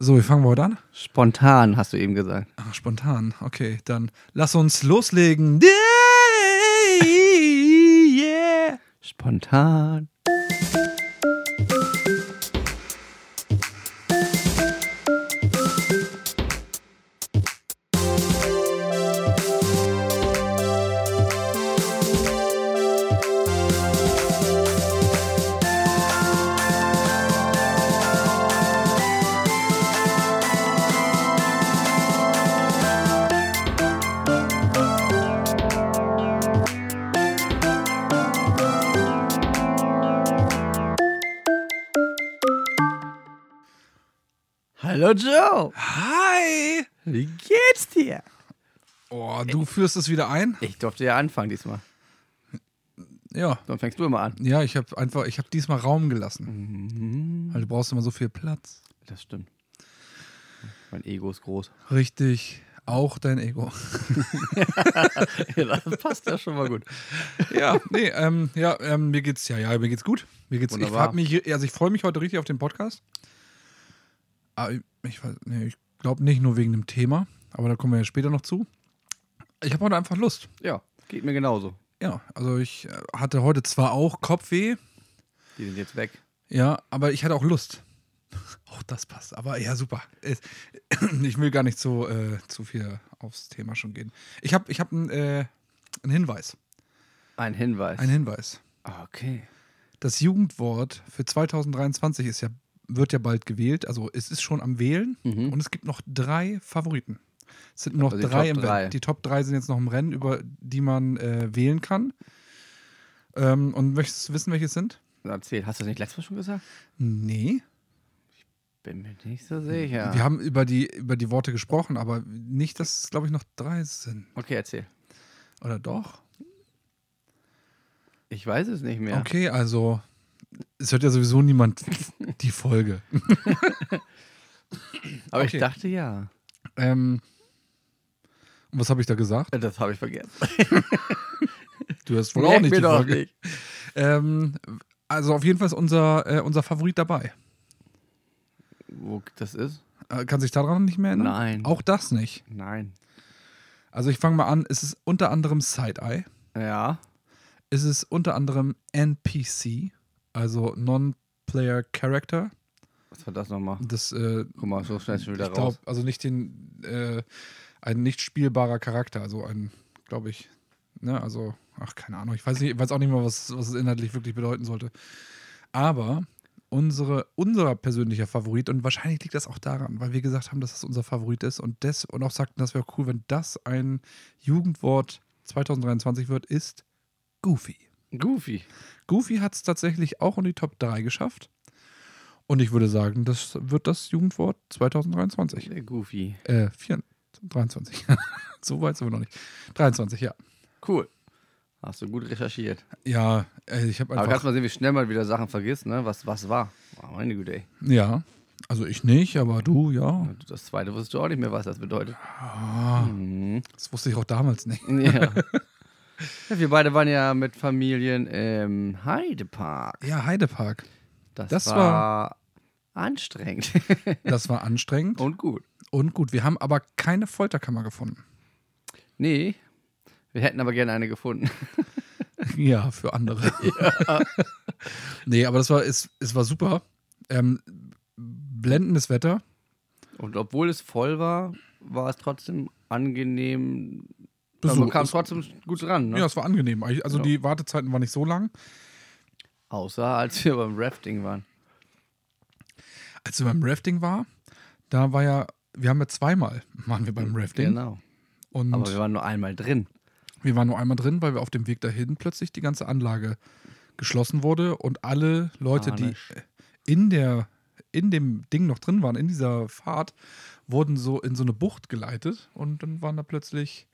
So, wir fangen wir heute an. Spontan, hast du eben gesagt. Ach, spontan. Okay, dann lass uns loslegen. Yeah. Spontan. Hallo Joe. Hi. Wie geht's dir? Oh, du führst es wieder ein? Ich durfte ja anfangen diesmal. Ja. Dann fängst du immer an. Ja, ich habe einfach, ich habe diesmal Raum gelassen. Weil du brauchst immer so viel Platz. Das stimmt. Mein Ego ist groß. Richtig. Auch dein Ego. ja, das passt ja schon mal gut. ja, nee, ähm, ja, ähm, mir geht's, ja, ja, mir geht's gut. Mir geht's, ich Wunderbar. hab mich, also ich freue mich heute richtig auf den Podcast. Ich, nee, ich glaube nicht nur wegen dem Thema, aber da kommen wir ja später noch zu. Ich habe heute einfach Lust. Ja, geht mir genauso. Ja, also ich äh, hatte heute zwar auch Kopfweh, Die sind jetzt weg. ja, aber ich hatte auch Lust. Auch das passt. Aber ja, super. Es- Ich will gar nicht so äh, zu viel aufs Thema schon gehen. Ich habe ich hab einen äh, einen Hinweis. Ein Hinweis. Ein Hinweis. okay. Das Jugendwort für 2023 ist ja, wird ja bald gewählt. Also es ist schon am Wählen Mhm. und es gibt noch drei Favoriten. Es sind noch Also drei Top im drei. Rennen. Die Top drei sind jetzt noch im Rennen, über die man äh, wählen kann. Ähm, und möchtest du wissen, welche es sind? Erzähl, hast du das nicht letztes Mal schon gesagt? Nee. Bin mir nicht so sicher. Wir haben über die, über die Worte gesprochen, aber nicht, dass es, glaube ich, noch drei sind. okay, erzähl. Oder doch? Ich weiß es nicht mehr. Okay, also es hört ja sowieso niemand die Folge. Aber Okay. ich dachte ja. Ähm, und was habe ich da gesagt? Das habe ich vergessen. Du hast wohl auch nicht die Folge. nicht. Ähm, also auf jeden Fall ist unser, äh, unser Favorit dabei. Wo das ist? Äh, kann sich daran nicht mehr erinnern? Nein. Auch das nicht. Nein. Also ich fange mal an. Es ist unter anderem Side-Eye. Ja. Es ist unter anderem NPC, also Non-Player Character. Was war das nochmal? Das, äh, Guck mal, so schnell schon wieder ich glaube, raus. also nicht den, äh, ein nicht spielbarer Charakter, also ein, glaube ich, ne, also, ach, keine Ahnung, ich weiß, nicht, ich weiß auch nicht mal, was, was es inhaltlich wirklich bedeuten sollte. Aber unsere, unser persönlicher Favorit, und wahrscheinlich liegt das auch daran, weil wir gesagt haben, dass es unser Favorit ist und, des, und auch sagten, das wäre cool, wenn das ein Jugendwort 2023 wird, ist Goofy. Goofy. Goofy hat es tatsächlich auch in die Top 3 geschafft. Und ich würde sagen, das wird das Jugendwort 2023. Der Goofy. Äh, 4, 23. so weit sind wir noch nicht. 23, ja. Cool. Hast du gut recherchiert. Ja, äh, ich habe Aber kannst einfach. mal sehen, wie schnell man wieder Sachen vergisst, ne? Was, was war? Oh, meine Güte, ey. Ja, also ich nicht, aber du, ja. Das zweite wusstest du auch nicht mehr, was das bedeutet. Ah, Mhm. das wusste ich auch damals nicht. Ja. ja. Wir beide waren ja mit Familien im Heidepark. Ja, Heidepark. Das, Das war, anstrengend Das war anstrengend und gut. und gut. Wir haben aber keine Folterkammer gefunden. Nee, wir hätten aber gerne eine gefunden. Ja, für andere. nee, aber das war, es, es war super. Ähm, blendendes Wetter. Und obwohl es voll war, war es trotzdem angenehm. Besuch. man kam trotzdem gut ran, ne? Ja, es war angenehm. Also Ja. die Wartezeiten waren nicht so lang. Außer als wir beim Rafting waren. Als wir beim Rafting war, da war ja, wir haben ja zweimal waren wir beim Rafting. Genau. Und Aber wir waren nur einmal drin. wir waren nur einmal drin, weil wir auf dem Weg dahin plötzlich die ganze Anlage geschlossen wurde und alle Leute, die in der in dem Ding noch drin waren, in dieser Fahrt, wurden so in so eine Bucht geleitet und dann waren da plötzlich,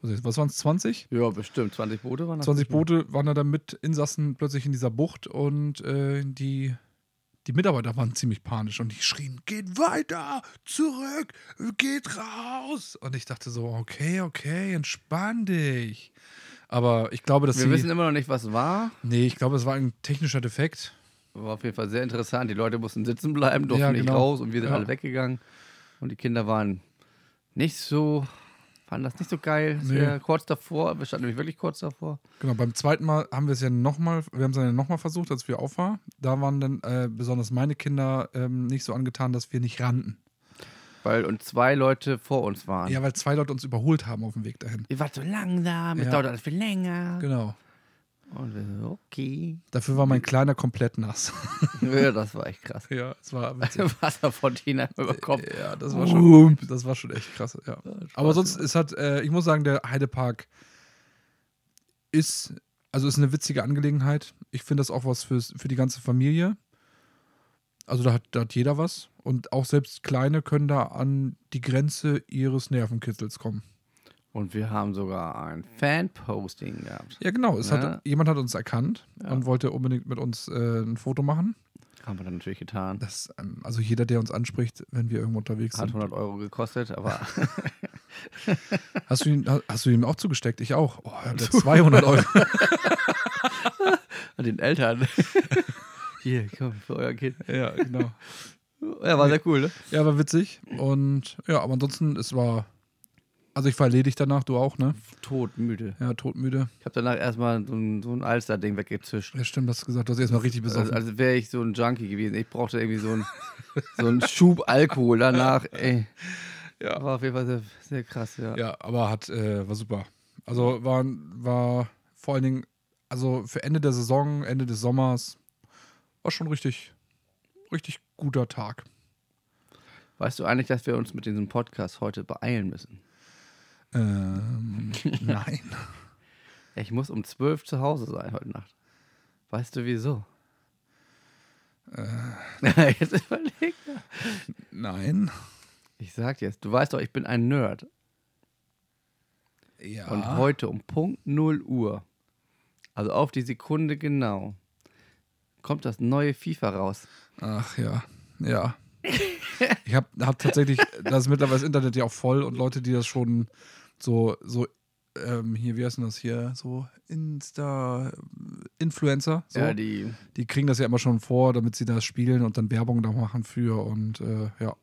was waren es, 20? Ja, bestimmt. 20 Boote waren das. 20 Boote waren da dann mit Insassen plötzlich in dieser Bucht und äh, die, die Mitarbeiter waren ziemlich panisch und die schrien, geht weiter, zurück, geht raus. Und ich dachte so, okay, okay, entspann dich. Aber ich glaube, dass Wir sie, wissen immer noch nicht, was war, nee, ich glaube, es war ein technischer Defekt. War auf jeden Fall sehr interessant. Die Leute mussten sitzen bleiben, durften Ja, nicht genau. raus und wir sind Ja. alle weggegangen. Und die Kinder waren nicht so, fanden das nicht so geil. Nee. kurz davor, wir standen nämlich wirklich kurz davor. Genau, beim zweiten Mal haben wir es ja nochmal, wir haben es ja nochmal versucht, als wir auf waren. Da waren dann äh, besonders meine Kinder ähm, nicht so angetan, dass wir nicht rannten. Weil und zwei Leute vor uns waren. Ja, weil zwei Leute uns überholt haben auf dem Weg dahin. Ihr wart so langsam, es Ja. dauert alles viel länger. Genau. Und okay. Dafür war mein Kleiner komplett nass. Ja, das war echt krass. ja, es war. Wasserfontäne über Kopf. Ja, das war schon, das war schon echt krass. Ja. Aber sonst ist halt, äh, ich muss sagen, der Heidepark ist, also ist eine witzige Angelegenheit. Ich finde das auch was fürs, für die ganze Familie. Also da hat, da hat jeder was. Und auch selbst Kleine können da an die Grenze ihres Nervenkitzels kommen. Und wir haben sogar ein Fan-Posting gehabt. Ja, genau. Es Ja. hat, jemand hat uns erkannt Ja. und wollte unbedingt mit uns äh, ein Foto machen. Haben wir dann natürlich getan. Das, ähm, also jeder, der uns anspricht, wenn wir irgendwo unterwegs Hat sind. 100 Euro gekostet, aber Hast du, ihn, hast du ihm auch zugesteckt? Ich auch. Oh, er hat 200 Euro. an den Eltern. Hier, komm, für euer Kind. ja, genau. Ja, war sehr cool, ne? Ja, war witzig. Und ja, aber ansonsten, es war. Also ich war erledigt danach, du auch, ne? Todmüde. Ja, todmüde. Ich habe danach erstmal so ein, so ein Alster-Ding weggezischt. Ja, stimmt, hast du gesagt, du hast erstmal richtig Also, besoffen. als wäre ich so ein Junkie gewesen. Ich brauchte irgendwie so einen so einen Schub Alkohol danach. Ey, ja. war auf jeden Fall sehr, sehr krass, ja. ja, aber hat, äh, war super. Also war, war vor allen Dingen, also für Ende der Saison, Ende des Sommers, war schon richtig, richtig guter Tag. Weißt du eigentlich, dass wir uns mit diesem Podcast heute beeilen müssen? Ähm, nein. Ich muss um 12 zu Hause sein heute Nacht. Weißt du wieso? Äh. Jetzt überleg. Nein. Ich sag jetzt, du weißt doch, ich bin ein Nerd. Ja. Und heute um Punkt 0 Uhr, also auf die Sekunde genau, kommt das neue FIFA raus. Ach ja, ja. Ich habe hab tatsächlich, da ist mittlerweile das Internet ja auch voll und Leute, die das schon so, so ähm, hier, wie heißt denn das hier, so Insta-Influencer, so, Ja, die, die, kriegen das ja immer schon vor, damit sie das spielen und dann Werbung da machen für und äh, ja.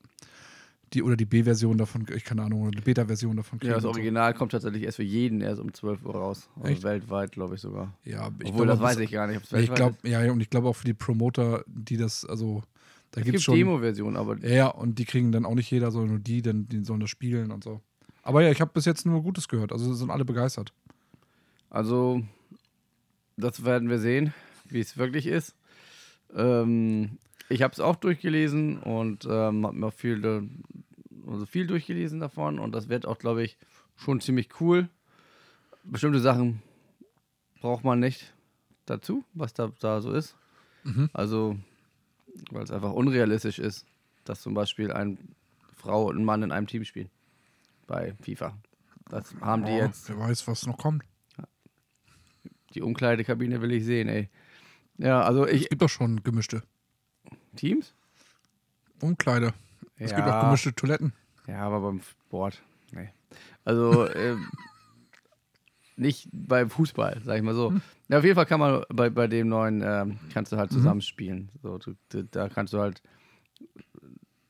Die, oder die B-Version davon, ich keine Ahnung, oder die Beta-Version davon ja, das und so. Original kommt tatsächlich erst für jeden erst um 12 Uhr raus. Also weltweit, glaube ich sogar. Ja, ich Obwohl, glaub, das weiß ich gar nicht. ich glaube, ja, und ich glaube auch für die Promoter, die das, also da es gibt gibt es schon. Demo-Versionen, aber Ja, ja, und die kriegen dann auch nicht jeder, sondern nur die, denn die sollen das spielen und so. Aber ja, ich habe bis jetzt nur Gutes gehört. Also sind alle begeistert. Also, das werden wir sehen, wie es wirklich ist. Ähm, ich habe es auch durchgelesen und ähm, habe mir auch viel, also viel durchgelesen davon und das wird auch, glaube ich, schon ziemlich cool. Bestimmte Sachen braucht man nicht dazu, was da, da so ist. Mhm. Also, weil es einfach unrealistisch ist, dass zum Beispiel eine Frau und ein Mann in einem Team spielen bei FIFA. Das haben die jetzt Wer weiß, was noch kommt. die Umkleidekabine will ich sehen, ey. Ja, also ich. es gibt doch schon gemischte Teams? Umkleide. Es ja, gibt auch gemischte Toiletten. Ja, aber beim Sport. Nee. Also, ähm, nicht beim Fußball, sag ich mal so. Ja, auf jeden Fall kann man bei, bei dem neuen, ähm, kannst du halt zusammenspielen. So, du, du, da kannst du halt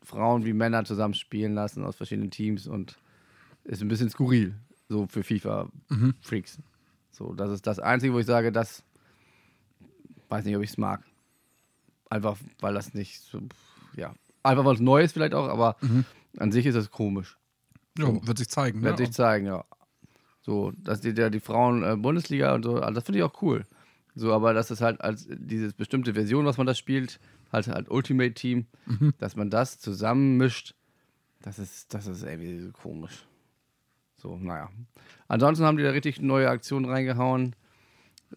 Frauen wie Männer zusammenspielen lassen aus verschiedenen Teams und ist ein bisschen skurril, so für FIFA-Freaks. So, das ist das Einzige, wo ich sage, das weiß nicht, ob ich es mag. Einfach, weil das nicht so, ja, einfach was Neues vielleicht auch, aber an sich ist das komisch. Ja, So. wird sich zeigen. Wird ne? sich zeigen, ja. So, dass die, der, die Frauen äh, Bundesliga und so, also das finde ich auch cool. So, aber dass es halt als diese bestimmte Version, was man da spielt, halt halt Ultimate Team, dass man das zusammenmischt, das ist, das ist irgendwie so komisch. So, naja. Ansonsten haben die da richtig neue Aktionen reingehauen,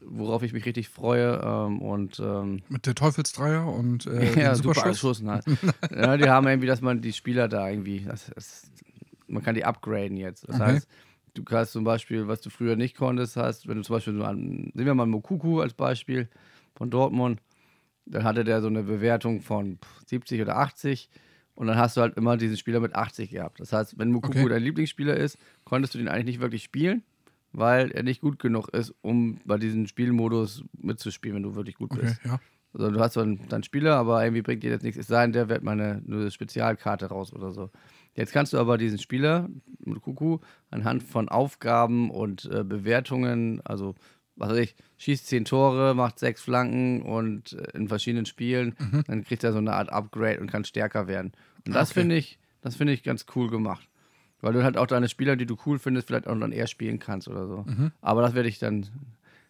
worauf ich mich richtig freue. Ähm, und ähm, Mit der Teufelsdreier und äh, ja, super. Schuss. Ne? ja, die haben irgendwie, dass man die Spieler da irgendwie, das, das, man kann die upgraden jetzt. Das Okay. heißt, du kannst zum Beispiel, was du früher nicht konntest, hast, wenn du zum Beispiel so an, nehmen wir mal Mokuku als Beispiel von Dortmund, dann hatte der so eine Bewertung von 70 oder 80 und dann hast du halt immer diesen Spieler mit 80 gehabt. Das heißt, wenn Mokuku Okay. dein Lieblingsspieler ist, konntest du den eigentlich nicht wirklich spielen, weil er nicht gut genug ist, um bei diesem Spielmodus mitzuspielen, wenn du wirklich gut Okay, bist. ja. Also du hast so einen, deinen Spieler, aber irgendwie bringt dir jetzt nichts. Es sei denn, der wird mal eine, eine Spezialkarte raus oder so. Jetzt kannst du aber diesen Spieler mit Kuku anhand von Aufgaben und äh, Bewertungen, also was weiß ich, schießt zehn Tore, macht sechs Flanken und äh, in verschiedenen Spielen, Mhm. dann kriegt er so eine Art Upgrade und kann stärker werden. Und das Okay. finde ich, das finde ich ganz cool gemacht. Weil du halt auch deine Spieler, die du cool findest, vielleicht auch dann eher spielen kannst oder so. Mhm. Aber das werde ich dann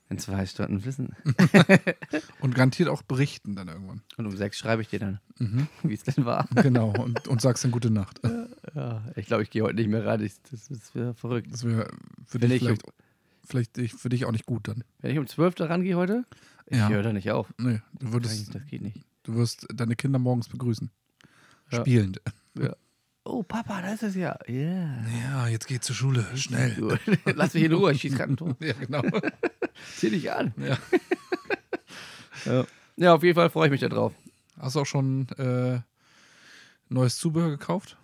in zwei Stunden wissen. Und garantiert auch berichten dann irgendwann. Und um sechs schreibe ich dir dann, Mhm. wie es denn war. Genau. Und, und sagst dann gute Nacht. Ja, ich glaube, ich gehe heute nicht mehr rein. Ich, das ist wieder verrückt. Das wäre für Wenn dich ich- vielleicht, vielleicht ich- für dich auch nicht gut dann. Wenn ich um 12 da rangehe heute, ich Ja. höre da nicht auf. Nee, du Das, würdest, das geht nicht. du wirst deine Kinder morgens begrüßen. Ja. Spielend. Oh, Papa, da ist es ja. Ja. Ja, jetzt geht zur Schule. Schnell. Lass mich in Ruhe, ich schieße gerade ein Tor. Ja, genau. Zieh dich an. Ja. Ja. ja, auf jeden Fall freue ich mich da drauf. Hast du auch schon äh, neues Zubehör gekauft?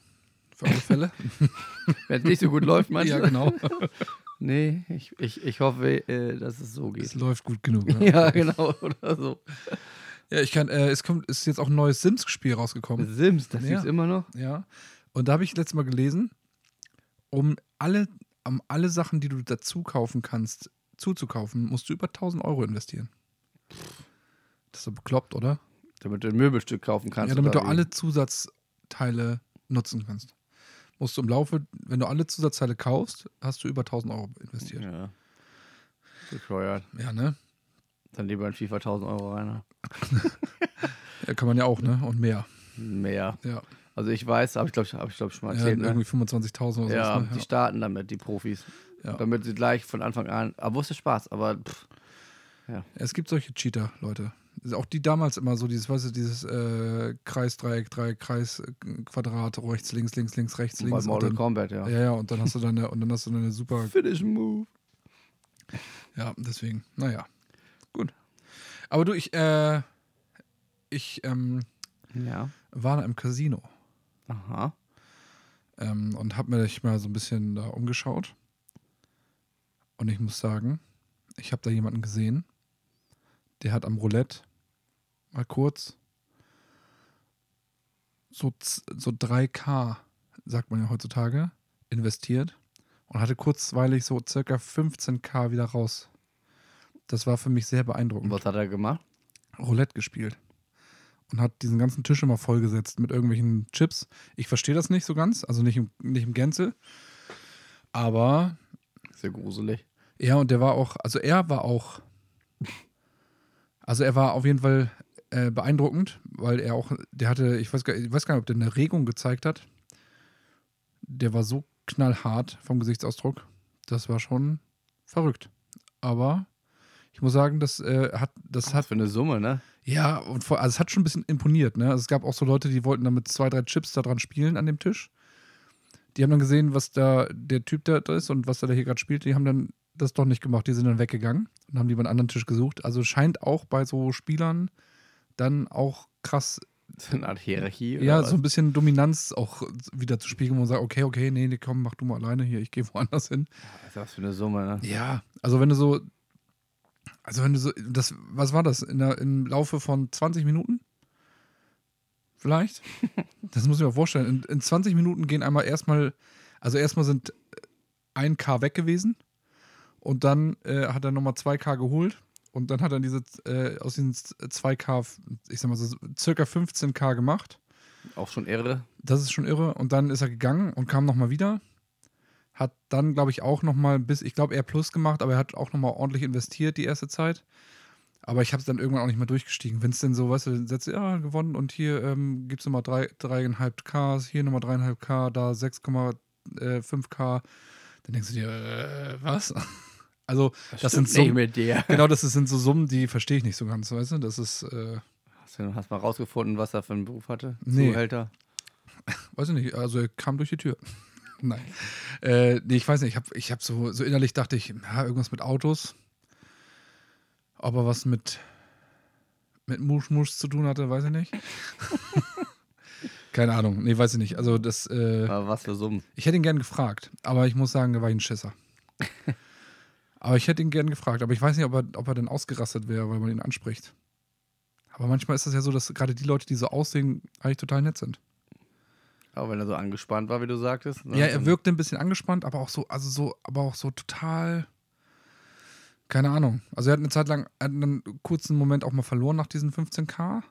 Für alle Fälle? Wenn es nicht so gut läuft, meinst ja, du? genau. Nee, ich, ich, ich hoffe, äh, dass es so Es geht. läuft gut genug. Ja, Ja, genau, oder so. Ja ich kann, äh, es kommt, ist jetzt auch ein neues Sims-Spiel rausgekommen. Sims, das Ja. gibt's immer noch. Ja. Und da habe ich letztes Mal gelesen, um alle, um alle Sachen, die du dazu kaufen kannst, zuzukaufen, musst du über 1000 Euro investieren. Das ist so bekloppt, oder? Damit du ein Möbelstück kaufen kannst. ja, damit du alle Zusatzteile nutzen kannst. Musst du im Laufe, wenn du alle Zusatzteile kaufst, hast du über 1000 Euro investiert. Ja. Bescheuert. Ja, ne? Dann lieber in FIFA 1000 Euro rein. ne? Ja, kann man ja auch, ne? Und mehr. Mehr. Ja. Also ich weiß, habe ich glaube hab ich, glaub, schon mal ja erzählt. ne? irgendwie 25.000 oder Ja, so. die starten damit, die Profis. Ja. Damit sie gleich von Anfang an. Aber wusste Spaß, aber pff, Es gibt solche Cheater, Leute. Ist Auch die damals immer so, dieses, weißt du, dieses äh, Kreis, Dreieck, Dreieck, Kreis, äh, Quadrat, rechts, links, links, links, rechts, bei links. Und Mortal dann, Kombat, ja. ja, ja, und dann hast du deine, und dann hast du deine super, Finish Move. ja, deswegen, naja. Gut. Aber du, ich, äh, ich ähm, Ja. war im Casino Aha. ähm, und habe mir mal so ein bisschen da umgeschaut. Und ich muss sagen, ich habe da jemanden gesehen, der hat am Roulette mal kurz so, so 3K, sagt man ja heutzutage, investiert und hatte kurzweilig so circa 15K wieder raus. Das war für mich sehr beeindruckend. was hat er gemacht? Roulette gespielt. Und hat diesen ganzen Tisch immer vollgesetzt mit irgendwelchen Chips. Ich verstehe das nicht so ganz, also nicht im, nicht im Gänze. Aber Sehr gruselig. ja, und der war auch, also er war auch, also er war auf jeden Fall äh, beeindruckend, weil er auch, der hatte, ich weiß, gar, ich weiß gar nicht, ob der eine Regung gezeigt hat. Der war so knallhart vom Gesichtsausdruck. Das war schon verrückt. Aber ich muss sagen, das äh, hat, das Was hat, für eine Summe, ne? ja, und vor, also es hat schon ein bisschen imponiert, ne? Also es gab auch so Leute, die wollten dann mit zwei, drei Chips da dran spielen an dem Tisch. Die haben dann gesehen, was da der Typ da ist und was er da hier gerade spielt. Die haben dann das doch nicht gemacht. Die sind dann weggegangen und haben lieber einen anderen Tisch gesucht. Also scheint auch bei so Spielern dann auch krass, So eine Art Hierarchie. oder ja, so ein bisschen Dominanz auch wieder zu spiegeln, wo man sagt, okay, okay, nee, nee, komm, mach du mal alleine hier, ich gehe woanders hin. Was ist das für eine Summe, ne? Ja, also wenn du so, also wenn du so, das, was war das, in der, im Laufe von 20 Minuten? Vielleicht? Das muss ich mir vorstellen. In, in 20 Minuten gehen einmal erstmal, also erstmal sind 1K weg gewesen und dann äh, hat er nochmal 2K geholt und dann hat er diese, äh, aus diesen 2K, ich sag mal so, circa 15K gemacht. Auch schon irre. Das ist schon irre. Und dann ist er gegangen und kam nochmal wieder. Hat dann, glaube ich, auch nochmal bis, ich glaube, er plus gemacht, aber er hat auch nochmal ordentlich investiert die erste Zeit. Aber ich habe es dann irgendwann auch nicht mehr durchgestiegen. Wenn es denn so, weißt du, dann setzt ja, gewonnen und hier ähm, gibt es nochmal 3,5K, hier nochmal 3,5K, da 6,5K. Dann denkst du dir, äh, was? Also, das, sind stimmt nicht so, mit dir. genau, das sind so Summen, die verstehe ich nicht so ganz, weißt du? Das ist, äh, Hast du hast mal rausgefunden, was er für einen Beruf hatte? Nee. Zuhälter? Weiß ich nicht, also er kam durch die Tür. Nein. Äh, nee, ich weiß nicht, ich habe ich hab so, so innerlich dachte ich, ja, irgendwas mit Autos. Ob er was mit, mit Musch-Musch zu tun hatte, weiß ich nicht. Keine Ahnung, nee, weiß ich nicht. Also das, äh, Aber was für Summen? ich hätte ihn gern gefragt, aber ich muss sagen, da war ich ein Schisser. aber ich hätte ihn gern gefragt, aber ich weiß nicht, ob er, ob er denn ausgerastet wäre, weil man ihn anspricht. Aber manchmal ist das ja so, dass gerade die Leute, die so aussehen, eigentlich total nett sind. Aber wenn er so angespannt war, wie du sagtest. ne, Ja, er wirkte ein bisschen angespannt, aber auch so, also so, aber auch so total. Keine Ahnung. Also er hat eine Zeit lang, er hat einen kurzen Moment auch mal verloren nach diesen 15k.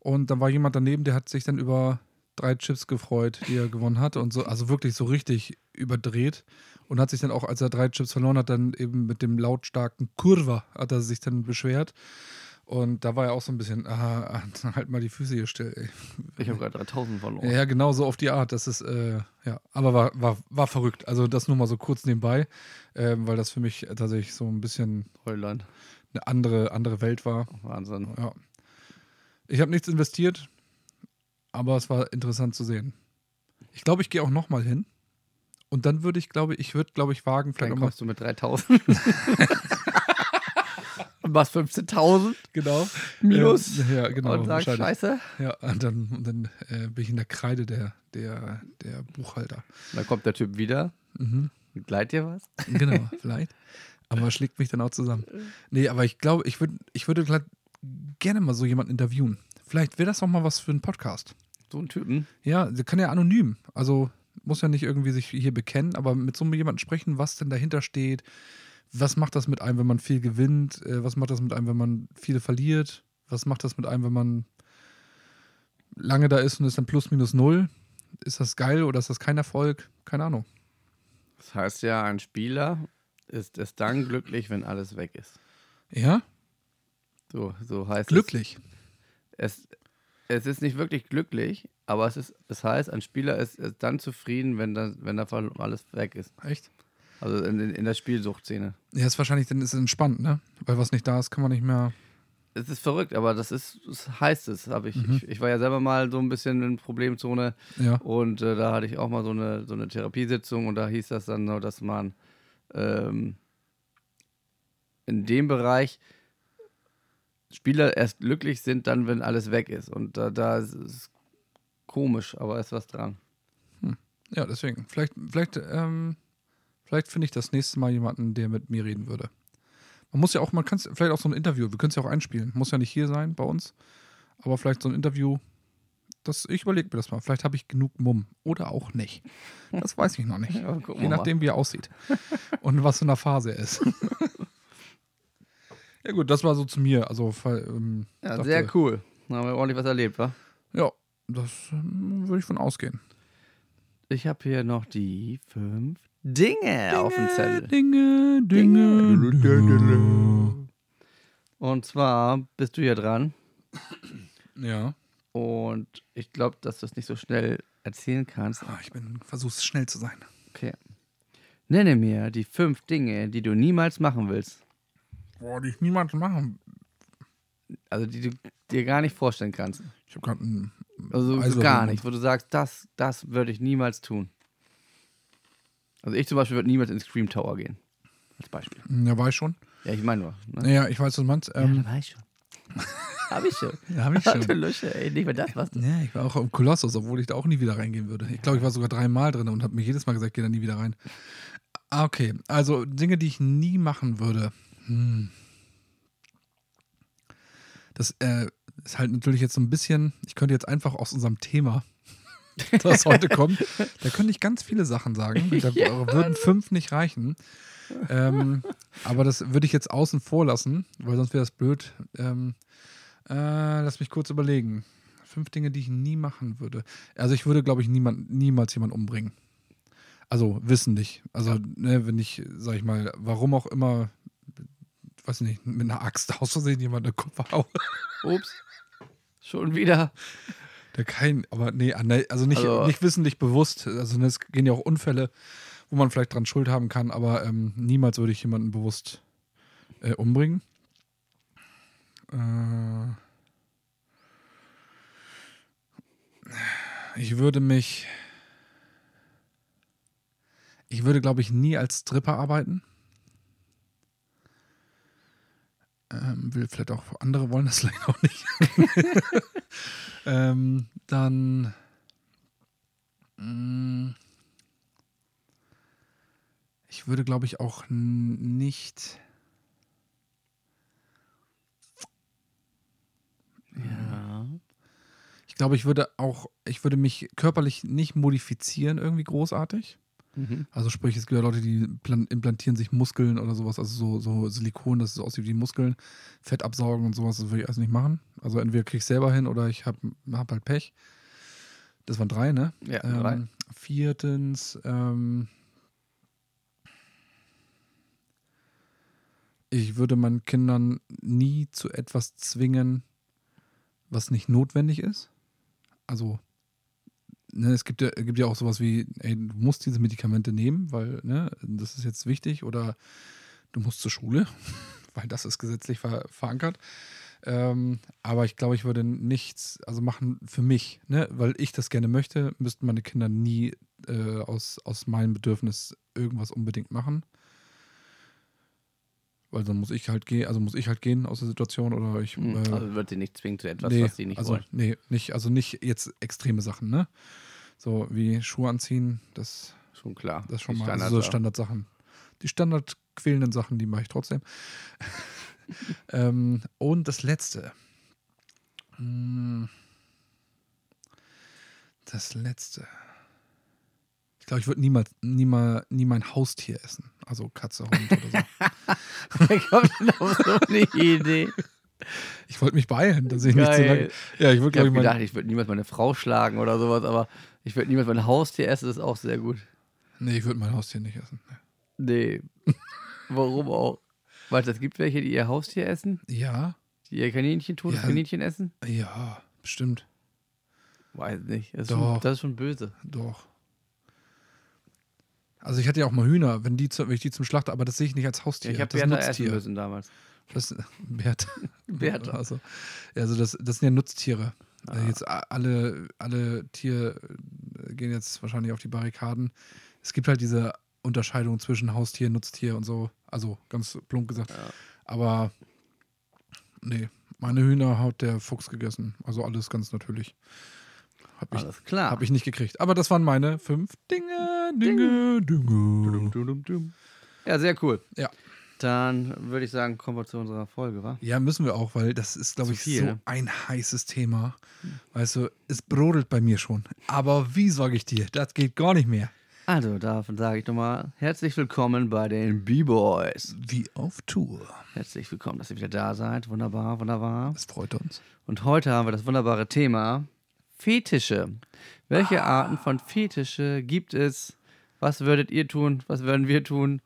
Und dann war jemand daneben, der hat sich dann über drei Chips gefreut, die er gewonnen hat. Und so, also wirklich so richtig überdreht. Und hat sich dann auch, als er drei Chips verloren hat, dann eben mit dem lautstarken Kurva hat er sich dann beschwert. Und da war er auch so ein bisschen, ah, halt mal die Füße hier still. Ey. Ich habe gerade 3000 verloren. Ja, genau so auf die Art. Das ist, äh, ja, aber war, war, war verrückt. Also das nur mal so kurz nebenbei, ähm, weil das für mich tatsächlich so ein bisschen Heuland. eine andere, andere Welt war. Wahnsinn. Ja. Ich habe nichts investiert, aber es war interessant zu sehen. Ich glaube, ich gehe auch nochmal hin. Und dann würde ich, glaube ich, würde, glaube ich, wagen, vielleicht Dann kommst du mit 3000. Und machst 15.000 Genau. minus. Ähm, ja, genau. und sagst, scheiße. Ja, und dann, und dann äh, bin ich in der Kreide der, der, der Buchhalter. Dann kommt der Typ wieder. Mhm. Gleit dir was? Genau, vielleicht. Aber schlägt mich dann auch zusammen. Nee, aber ich glaube, ich, würd, ich würde gerne mal so jemanden interviewen. Vielleicht wäre das auch mal was für einen Podcast. So ein Typen. Ja, der kann ja anonym. Also muss ja nicht irgendwie sich hier bekennen, aber mit so jemandem sprechen, was denn dahinter steht. Was macht das mit einem, wenn man viel gewinnt? Äh, Was macht das mit einem, wenn man viel verliert? Was macht das mit einem, wenn man lange da ist und ist dann plus minus null? Ist das geil oder ist das kein Erfolg? Keine Ahnung. Das heißt ja, ein Spieler ist es dann glücklich, wenn alles weg ist. Ja? So, so heißt Glücklich. es. es. Es ist nicht wirklich glücklich, aber es, ist, es heißt, ein Spieler ist, ist dann zufrieden, wenn, das, wenn davon alles weg ist. Echt? Also in, in, der Spielsuchtszene. Ja, ist wahrscheinlich, dann ist es entspannt, ne? Weil was nicht da ist, kann man nicht mehr. Es ist verrückt, aber das ist, das heißt es. Hab ich, Mhm. ich, ich war ja selber mal so ein bisschen in Problemzone Ja. und äh, da hatte ich auch mal so eine, so eine Therapiesitzung und da hieß das dann so, dass man ähm, in dem Bereich Spieler erst glücklich sind, dann, wenn alles weg ist. Und da, da ist es komisch, aber ist was dran. Ja, deswegen. Vielleicht, vielleicht, ähm, vielleicht finde ich das nächste Mal jemanden, der mit mir reden würde. Man muss ja auch, man kann es vielleicht auch so ein Interview, wir können es ja auch einspielen. Muss ja nicht hier sein bei uns. Aber vielleicht so ein Interview. Das, ich überlege mir das mal. Vielleicht habe ich genug Mumm. Oder auch nicht. Das weiß ich noch nicht. Ja, Je nachdem, wie er aussieht. Und was für eine Phase er ist. ja, gut, das war so zu mir. Also, ähm, Ja, dachte- sehr cool. Da haben wir ordentlich was erlebt, wa? Ja, das ähm, würde ich von ausgehen. Ich habe hier noch die fünf Dinge, auf dem Zettel. Dinge, Dinge, Dinge. Und zwar bist du hier dran. Ja. Und ich glaube, dass du es nicht so schnell erzählen kannst. Ah, ich bin versuch's schnell zu sein. Okay. Nenne mir die fünf Dinge, die du niemals machen willst. Boah, die ich niemals machen. Also die du dir gar nicht vorstellen kannst. Ich habe gerade Also Eis so auf gar nicht, wo du sagst, das, das würde ich niemals tun. Also ich zum Beispiel würde niemals in Scream Tower gehen. Als Beispiel. Ja, war ich schon. Ja, ich meine nur. Ne? Ja, ich weiß, was du meinst. Ähm, war ich schon. Hab ich schon. ja, habe ich schon. Lösche, ey, nicht mehr das, was du. Ja, ich war auch im Kolossus, obwohl ich da auch nie wieder reingehen würde. Ich glaube, ich war sogar dreimal drin und habe mir jedes Mal gesagt, geh da nie wieder rein. Ah, okay. Also Dinge, die ich nie machen würde. Hm. Das äh, ist halt natürlich jetzt so ein bisschen, ich könnte jetzt einfach aus unserem Thema, das heute kommt, da könnte ich ganz viele Sachen sagen. Da würden fünf nicht reichen. Ähm, aber das würde ich jetzt außen vor lassen, weil sonst wäre das blöd. Ähm, äh, lass mich kurz überlegen. Fünf Dinge, die ich nie machen würde. Also ich würde, glaube ich, niemand, niemals jemanden umbringen. Also wissentlich. Also, ne, wenn ich, sag ich mal, warum auch immer, weiß nicht, mit einer Axt aus Versehen jemand den Kopf haue. Ups. Schon wieder. Der kein, aber nee, ah, nee, also nicht, Also- nicht wissentlich bewusst. Also ne, es gehen ja auch Unfälle, wo man vielleicht dran Schuld haben kann, aber ähm, niemals würde ich jemanden bewusst äh, umbringen. Äh, ich würde mich. Ich würde, glaube ich, nie als Stripper arbeiten. Ähm, will vielleicht auch andere wollen das vielleicht auch nicht. ähm, dann. mh, ich würde, glaube ich, auch nicht. Ich glaube, ich würde auch, ich würde mich körperlich nicht modifizieren irgendwie großartig. Mhm. Also sprich, es gibt ja Leute, die plan- implantieren sich Muskeln oder sowas, also so, so Silikon, das so aussieht wie Muskeln, Fett absaugen und sowas, das würde ich alles nicht machen. Also entweder kriege ich selber hin oder ich habe hab halt Pech. Das waren drei, ne? Ja, drei. Ähm, viertens, ähm, ich würde meinen Kindern nie zu etwas zwingen, was nicht notwendig ist. Also, ne, es gibt ja, gibt ja auch sowas wie, ey, du musst diese Medikamente nehmen, weil, ne, das ist jetzt wichtig, oder du musst zur Schule, weil das ist gesetzlich ver verankert. Ähm, aber ich glaube, ich würde nichts, also machen für mich, ne, weil ich das gerne möchte, müssten meine Kinder nie äh, aus, aus meinem Bedürfnis irgendwas unbedingt machen. Weil dann muss ich halt gehen, also muss ich halt gehen aus der Situation oder ich. Mhm. Äh, Also wird sie nicht zwingen zu etwas, nee, was sie nicht also, wollen. Nee, nicht, also nicht jetzt extreme Sachen, ne? So wie Schuhe anziehen, das, Schon klar. das schon Die mal Standards, also so. Standardsachen. Die standardquälenden Sachen, die mache ich trotzdem. ähm, und das letzte. Hm. Das letzte. Ich glaube, ich würde niemals, niemals, nie mein Haustier essen. Also Katze, Hund oder so. Wer kommt auf so eine Idee? Ich wollte mich beeilen, dass ich nicht zu Geil. lange. Ja, ich würde, glaube ich, mein, gedacht, ich würde niemals meine Frau schlagen oder sowas, aber ich würde niemals mein Haustier essen, das ist auch sehr gut. Nee, ich würde mein Haustier nicht essen. Nee. Nee. Warum auch? Weil es gibt welche, die ihr Haustier essen, Ja, die ihr Kaninchen, totes Ja. Kaninchen essen? ja, bestimmt. Weiß nicht. Das ist, Doch. schon, das ist schon böse. Doch. Also ich hatte ja auch mal Hühner, wenn, die zu, wenn ich die zum Schlachter, aber das sehe ich nicht als Haustier. ich habe Bertha essen müssen damals. Das, Bertha. Bertha. Also, ja, also das, das sind ja Nutztiere. Ah. Äh, Jetzt alle, alle Tiere äh, gehen jetzt wahrscheinlich auf die Barrikaden. Es gibt halt diese Unterscheidung zwischen Haustier, Nutztier und so. Also ganz plump gesagt. Ja. Aber nee, meine Hühner hat der Fuchs gegessen. Also alles ganz natürlich. Hab ich, Alles klar. hab ich nicht gekriegt. Aber das waren meine fünf Dinge, Dinge, Dinge. Dum, dum, dum. Ja, sehr cool. Ja. Dann würde ich sagen, kommen wir zu unserer Folge, wa? Ja, müssen wir auch, weil das ist, glaube ich, viel, so ne? ein heißes Thema. Weißt du, es brodelt bei mir schon. Aber wie sage ich dir, das geht gar nicht mehr. Also, davon sage ich nochmal herzlich willkommen bei den B-Boys. Wie auf Tour. Herzlich willkommen, dass ihr wieder da seid. Wunderbar, wunderbar. Das freut uns. Und heute haben wir das wunderbare Thema Fetische. Welche Ah. Arten von Fetische gibt es? Was würdet ihr tun? Was würden wir tun?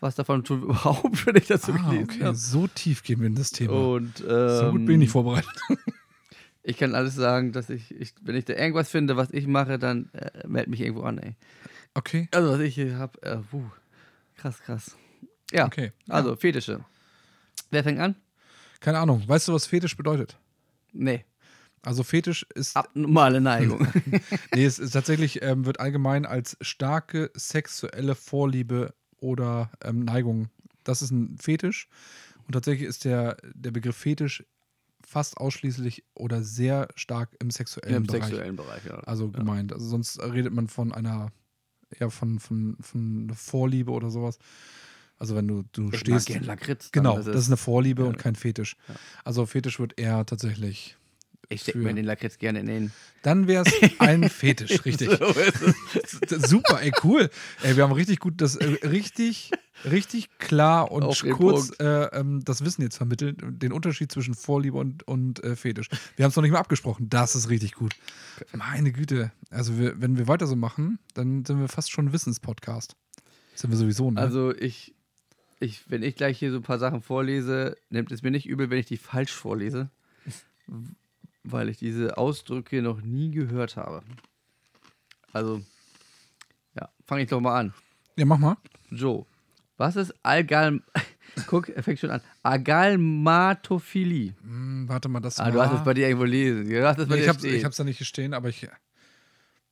Was davon tun wir überhaupt, wenn ich dazu Ah, gelesen okay, habe? so tief gehen wir in das Thema. Und so ähm, gut bin ich nicht vorbereitet. ich kann alles sagen, dass ich, ich, wenn ich da irgendwas finde, was ich mache, dann äh, melde mich irgendwo an, ey. Okay, Also, was ich hier habe, äh, puh, krass, krass. Ja, okay. also Fetische. Wer fängt an? Keine Ahnung. Weißt du, was Fetisch bedeutet? Nee, Also Fetisch ist, abnormale Neigung. nee, es ist tatsächlich, ähm, wird allgemein als starke sexuelle Vorliebe oder ähm, Neigung. Das ist ein Fetisch. Und tatsächlich ist der, der Begriff Fetisch fast ausschließlich oder sehr stark im sexuellen Im Bereich. sexuellen Bereich, ja. Also gemeint. Also sonst redet man von einer, ja, von, von, von einer Vorliebe oder sowas. Also wenn du, du Ich stehst. mag Lakritz. Genau, das ist eine Vorliebe ja. und kein Fetisch. Ja. Also Fetisch wird eher tatsächlich. Ich stecke mir den Lakritz gerne in den. Dann wäre es ein Fetisch, richtig. So. Super, ey, cool. Ey, wir haben richtig gut das äh, richtig, richtig klar und Auf kurz äh, ähm, das Wissen jetzt vermittelt, den Unterschied zwischen Vorliebe und, und äh, Fetisch. Wir haben es noch nicht mal abgesprochen. Das ist richtig gut. Meine Güte. Also wir, wenn wir weiter so machen, dann sind wir fast schon ein Wissenspodcast. Sind wir sowieso, ne? Also ich, ich, wenn ich gleich hier so ein paar Sachen vorlese, nehmt es mir nicht übel, wenn ich die falsch vorlese, weil ich diese Ausdrücke noch nie gehört habe. Also, ja, fange ich doch mal an. ja, mach mal. Joe, was ist Algal... Guck, er fängt schon an. Agalmatophilie. Hm, warte mal, das Ah, du war... hast es bei dir irgendwo lesen. Du hast es bei Nee, dir ich, hab's, stehen. ich hab's da nicht gestehen, aber ich...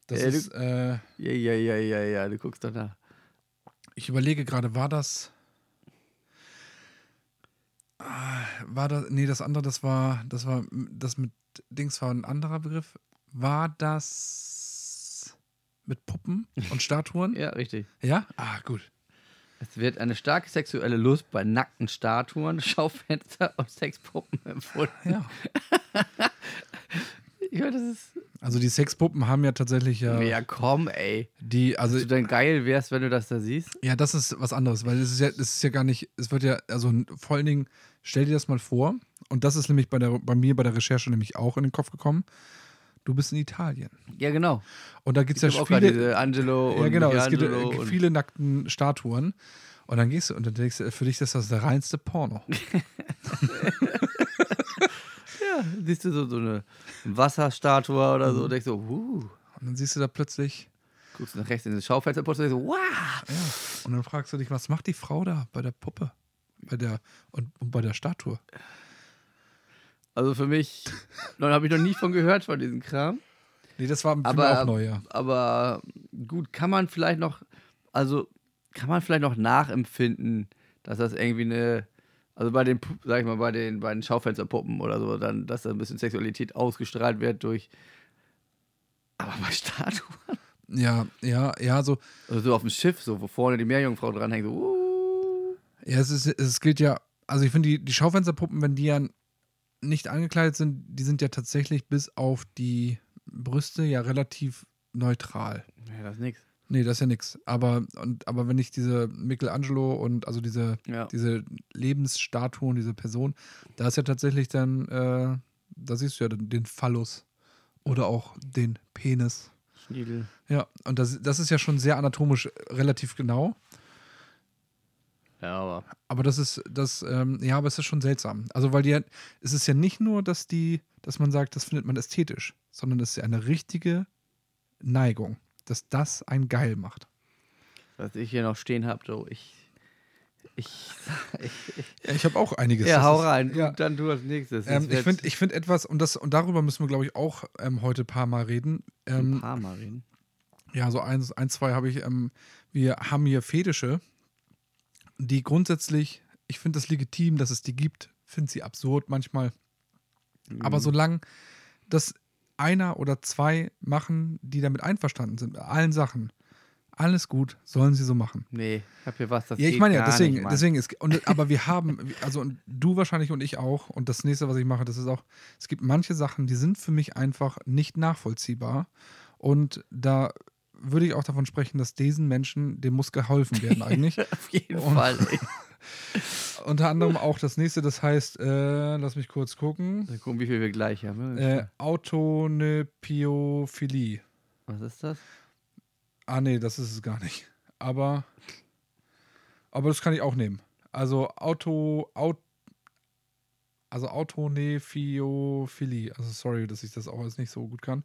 Das du- ist... Äh, Ja, ja, ja, ja, ja, du guckst doch nach. Ich überlege gerade, war das. Ah, War das. Nee, das andere, das war. Das war. Das mit Dings war ein anderer Begriff. War das. Mit Puppen und Statuen? Ja, richtig. ja? Ah, gut. Es wird eine starke sexuelle Lust bei nackten Statuen, Schaufenster und Sexpuppen empfunden. Ja. Meine, das ist. Also die Sexpuppen haben ja tatsächlich ja, Ja, komm, ey. die, also Dass du dann geil wärst, wenn du das da siehst. ja, das ist was anderes, weil es ist ja, es ist ja gar nicht, es wird ja, also vor allen Dingen, stell dir das mal vor, und das ist nämlich bei, der, bei mir bei der Recherche nämlich auch in den Kopf gekommen. Du bist in Italien. Ja, genau. Und da gibt es ja auch viele, diese Angelo und ja genau, es gibt äh, viele nackten Statuen. Und dann gehst du und dann denkst du, für dich ist das der reinste Porno. ja, siehst du so, so eine Wasserstatue oder Mhm. so und denkst so, uh, Und dann siehst du da plötzlich, guckst nach rechts in das Schaufenster und denkst so, wow. ja, und dann fragst du dich, was macht die Frau da bei der Puppe? Bei der, und, und bei der Statue? Also für mich, da habe ich noch nie von gehört von diesem Kram. Nee, das war Aber, auch neu, ja. aber gut, kann man vielleicht noch, also kann man vielleicht noch nachempfinden, dass das irgendwie eine, also bei den, sag ich mal, bei den, bei den Schaufensterpuppen oder so, dann, dass da ein bisschen Sexualität ausgestrahlt wird durch, aber bei Statuen, Ja, ja, ja, so, also so auf dem Schiff, so, wo vorne die Meerjungfrau dranhängt, so, uh, ja, es, ist, es gilt ja, also ich finde, die, die Schaufensterpuppen, wenn die ja nicht angekleidet sind, die sind ja tatsächlich bis auf die Brüste ja relativ neutral. ja, das ist nix. Nee, das ist ja nix. Aber, und, aber wenn ich diese Michelangelo und also diese, Ja. diese Lebensstatuen, diese Person, da ist ja tatsächlich dann, äh, da siehst du ja den, den Phallus oder auch den Penis. Schniedel. Ja, und das, das ist ja schon sehr anatomisch relativ genau. Ja, aber. Aber das ist, das, ähm, ja, aber es ist schon seltsam. Also, weil die, ja- es ist ja nicht nur, dass die, dass man sagt, das findet man ästhetisch, sondern es ist ja eine richtige Neigung, dass das ein Geil macht. Was ich hier noch stehen habe, so, ich. Ich. ich, ich Ja, ich habe auch einiges. ja, hau ist- rein. Ja. Du, dann du als nächstes. Ähm, ich finde ich find etwas, und, das, und darüber müssen wir, glaube ich, auch ähm, heute ein paar Mal reden. ein Ähm, paar Mal reden. ja, so eins, ein, zwei habe ich. Ähm, wir haben hier Fetische, die grundsätzlich, ich finde es legitim, dass es die gibt, finde sie absurd manchmal. Aber Mhm. solange das einer oder zwei machen, die damit einverstanden sind, bei allen Sachen, alles gut, sollen sie so machen. Nee, ich hab hier was, das ja, ich meine ja, deswegen, nicht, deswegen ist, und, aber wir haben, also und du wahrscheinlich und ich auch, und das nächste, was ich mache, das ist auch, es gibt manche Sachen, die sind für mich einfach nicht nachvollziehbar. Und da würde ich auch davon sprechen, dass diesen Menschen, dem muss geholfen werden eigentlich. Auf jeden Und- Fall. Unter anderem auch das nächste, das heißt, äh, lass mich kurz gucken, Mal gucken, wie viel wir gleich haben. äh, Autonepiophilie. was ist das? Ah, nee, das ist es gar nicht. Aber, aber das kann ich auch nehmen. Also Auto, Aut, also Autonepiophilie. Also sorry, dass ich das auch jetzt nicht so gut kann.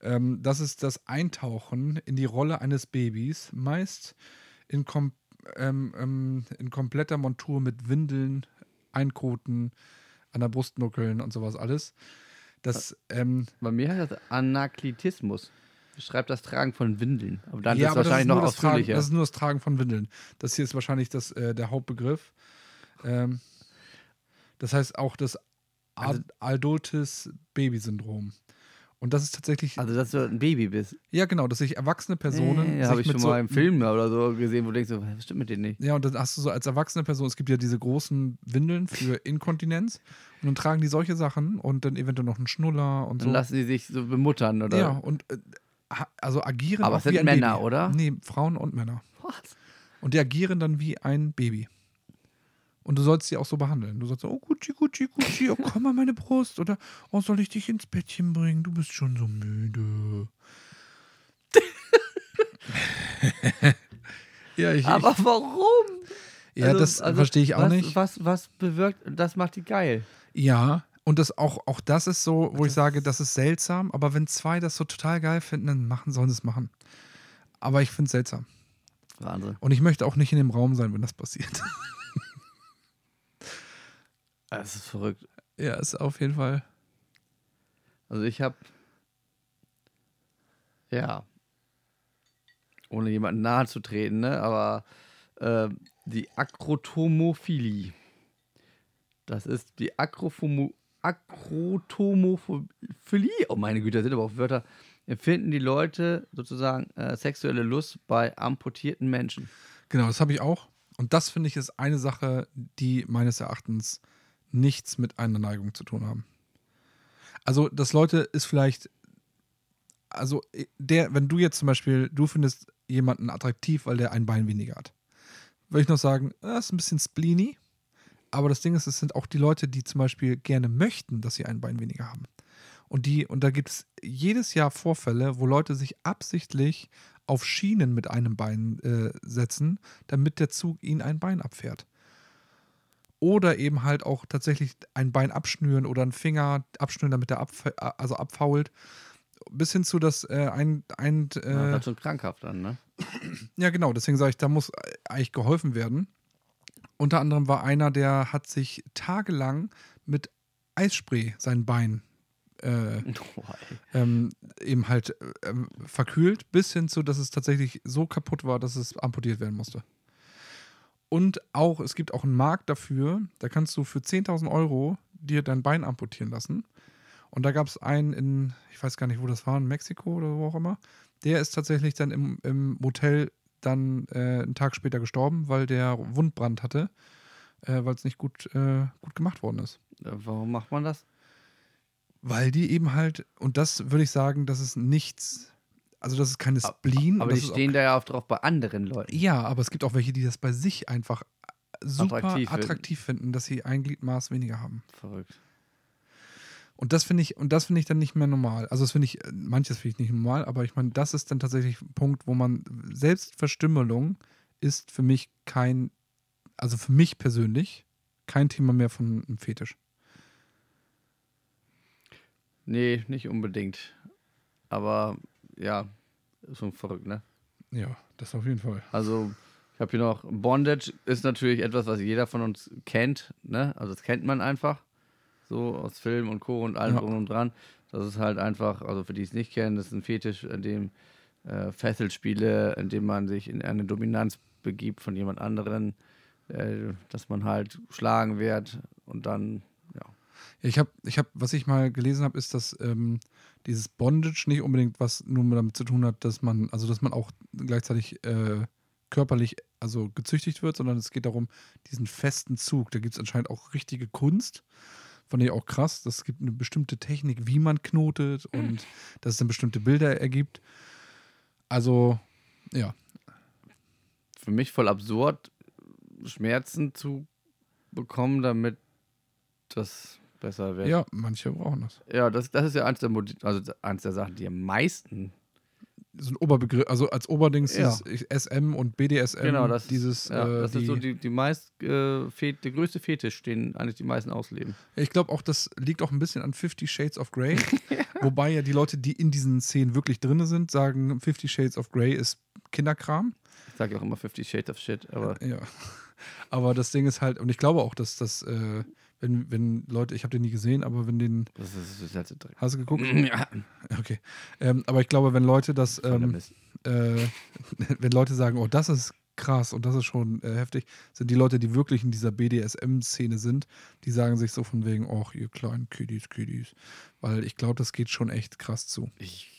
Ähm, das ist das Eintauchen in die Rolle eines Babys, meist in, kom ähm, ähm, in kompletter Montur mit Windeln, Einkoten, an der Brust nuckeln und sowas alles. Das, ähm, Bei mir heißt das Anaklitismus. Beschreibt das Tragen von Windeln. Aber dann ja, ist aber es das wahrscheinlich ist, noch das, Tragen, ausführlicher. das ist nur das Tragen von Windeln. Das hier ist wahrscheinlich das, äh, der Hauptbegriff. Ähm, das heißt auch das Also- adultes Baby-Syndrom. Und das ist tatsächlich, also, dass du ein Baby bist. ja genau, dass sich erwachsene Personen ja, habe ich schon so, mal im Film oder so gesehen, wo du denkst, so, was stimmt mit denen nicht? Ja, und dann hast du so als erwachsene Person, es gibt ja diese großen Windeln für Inkontinenz und dann tragen die solche Sachen und dann eventuell noch einen Schnuller und Dann so. lassen die sich so bemuttern, oder? ja, und äh, also agieren Aber es sind Männer, Baby. oder? Nee, Frauen und Männer. Was? Und die agieren dann wie ein Baby. Und du sollst sie auch so behandeln. Du sollst so, oh Gucci, Gucci, Gucci, oh komm an meine Brust. Oder, oh soll ich dich ins Bettchen bringen? Du bist schon so müde. ja, ich, Aber warum? ich, ja Also- das also verstehe ich auch was, nicht. Was, was bewirkt, das macht die geil. Ja, und das auch, auch das ist so, wo ich sage, das ist seltsam. Aber wenn zwei das so total geil finden, dann machen, sollen sie es machen. Aber ich finde es seltsam. Wahnsinn. Und ich möchte auch nicht in dem Raum sein, wenn das passiert. Das ist verrückt. ja, ist auf jeden Fall. Also ich habe, ja, ohne jemanden nahe zu treten, ne, aber äh, die Akrotomophilie. Das ist die Akrophomo Akrotomophilie. Oh meine Güte, das sind aber auch Wörter. Empfinden die Leute sozusagen äh, sexuelle Lust bei amputierten Menschen. Genau, das habe ich auch. Und das finde ich ist eine Sache, die meines Erachtens nichts mit einer Neigung zu tun haben. Also, das Leute ist vielleicht, also der, wenn du jetzt zum Beispiel, du findest jemanden attraktiv, weil der ein Bein weniger hat, würde ich noch sagen, das ist ein bisschen spleeny. Aber das Ding ist, es sind auch die Leute, die zum Beispiel gerne möchten, dass sie ein Bein weniger haben. Und die, und da gibt es jedes Jahr Vorfälle, wo Leute sich absichtlich auf Schienen mit einem Bein äh, setzen, damit der Zug ihnen ein Bein abfährt. Oder eben halt auch tatsächlich ein Bein abschnüren oder einen Finger abschnüren, damit er abf also abfault. Bis hin zu, dass äh, ein. ein äh, Ja, das schon krankhaft dann, ne? ja, genau, deswegen sage ich, da muss eigentlich geholfen werden. Unter anderem war einer, der hat sich tagelang mit Eisspray sein Bein äh, Oh, ähm, eben halt ähm, verkühlt, bis hin zu, dass es tatsächlich so kaputt war, dass es amputiert werden musste. Und auch, es gibt auch einen Markt dafür, da kannst du für 10.000 Euro dir dein Bein amputieren lassen. Und da gab es einen in, ich weiß gar nicht, wo das war, in Mexiko oder wo auch immer. Der ist tatsächlich dann im, im Motel dann äh, einen Tag später gestorben, weil der Wundbrand hatte, äh, weil es nicht gut, äh, gut gemacht worden ist. Äh, Warum macht man das? Weil die eben halt, und das würde ich sagen, das ist nichts, also das ist keine Spleen. Aber die stehen da ja auch drauf bei anderen Leuten. Ja, aber es gibt auch welche, die das bei sich einfach super Attraktiv attraktiv, finden. finden, dass sie ein Gliedmaß weniger haben. Verrückt. Und das finde ich, und das finde ich dann nicht mehr normal. Also das finde ich, äh, manches finde ich nicht normal, aber ich meine, das ist dann tatsächlich ein Punkt, wo man Selbstverstümmelung ist für mich kein, also für mich persönlich kein Thema mehr von einem Fetisch. Nee, nicht unbedingt. Aber ja, schon verrückt, ne? Ja, das auf jeden Fall. Also, ich habe hier noch Bondage ist natürlich etwas, was jeder von uns kennt, ne? Also das kennt man einfach. So aus Film und Co. und allem Ja. drum und dran. Das ist halt einfach, also für die es nicht kennen, das ist ein Fetisch, in dem äh, Fesselspiele, in dem man sich in eine Dominanz begibt von jemand anderen, äh, dass man halt schlagen wird und dann, ja. Ja, ich habe, ich hab, was ich mal gelesen habe, ist, dass ähm, dieses Bondage nicht unbedingt was nur damit zu tun hat, dass man, also dass man auch gleichzeitig äh, körperlich, also gezüchtigt wird, sondern es geht darum, diesen festen Zug. Da gibt es anscheinend auch richtige Kunst. Fand ich auch krass. Es gibt eine bestimmte Technik, wie man knotet und dass es dann bestimmte Bilder ergibt. Also, ja. für mich voll absurd, Schmerzen zu bekommen, damit das besser wird. Ja, manche brauchen das. Ja, das, das ist ja eins der, also eins der Sachen, die am meisten. So ein Oberbegriff, also als Oberdings Ja. ist SM und BDSM. genau, das, dieses. ja, äh, das die, ist so die, die meist, äh, der größte Fetisch, den eigentlich die meisten ausleben. Ich glaube auch, das liegt auch ein bisschen an Fifty Shades of Grey. Wobei ja die Leute, die in diesen Szenen wirklich drin sind, sagen, Fifty Shades of Grey ist Kinderkram. Ich sage auch immer 50 Shades of Shit, aber Ja. Aber das Ding ist halt, und ich glaube auch, dass das, äh, wenn, wenn Leute, ich habe den nie gesehen, aber wenn den. das ist, das ist halt so Dreck. Hast du geguckt? Ja, Okay. Ähm, aber ich glaube, wenn Leute das, ähm, äh, wenn Leute sagen, oh, das ist krass und das ist schon äh, heftig, sind die Leute, die wirklich in dieser BDSM-Szene sind, die sagen sich so von wegen, ach, ihr kleinen Kiddies, Kiddies. Weil ich glaube, das geht schon echt krass zu. Ich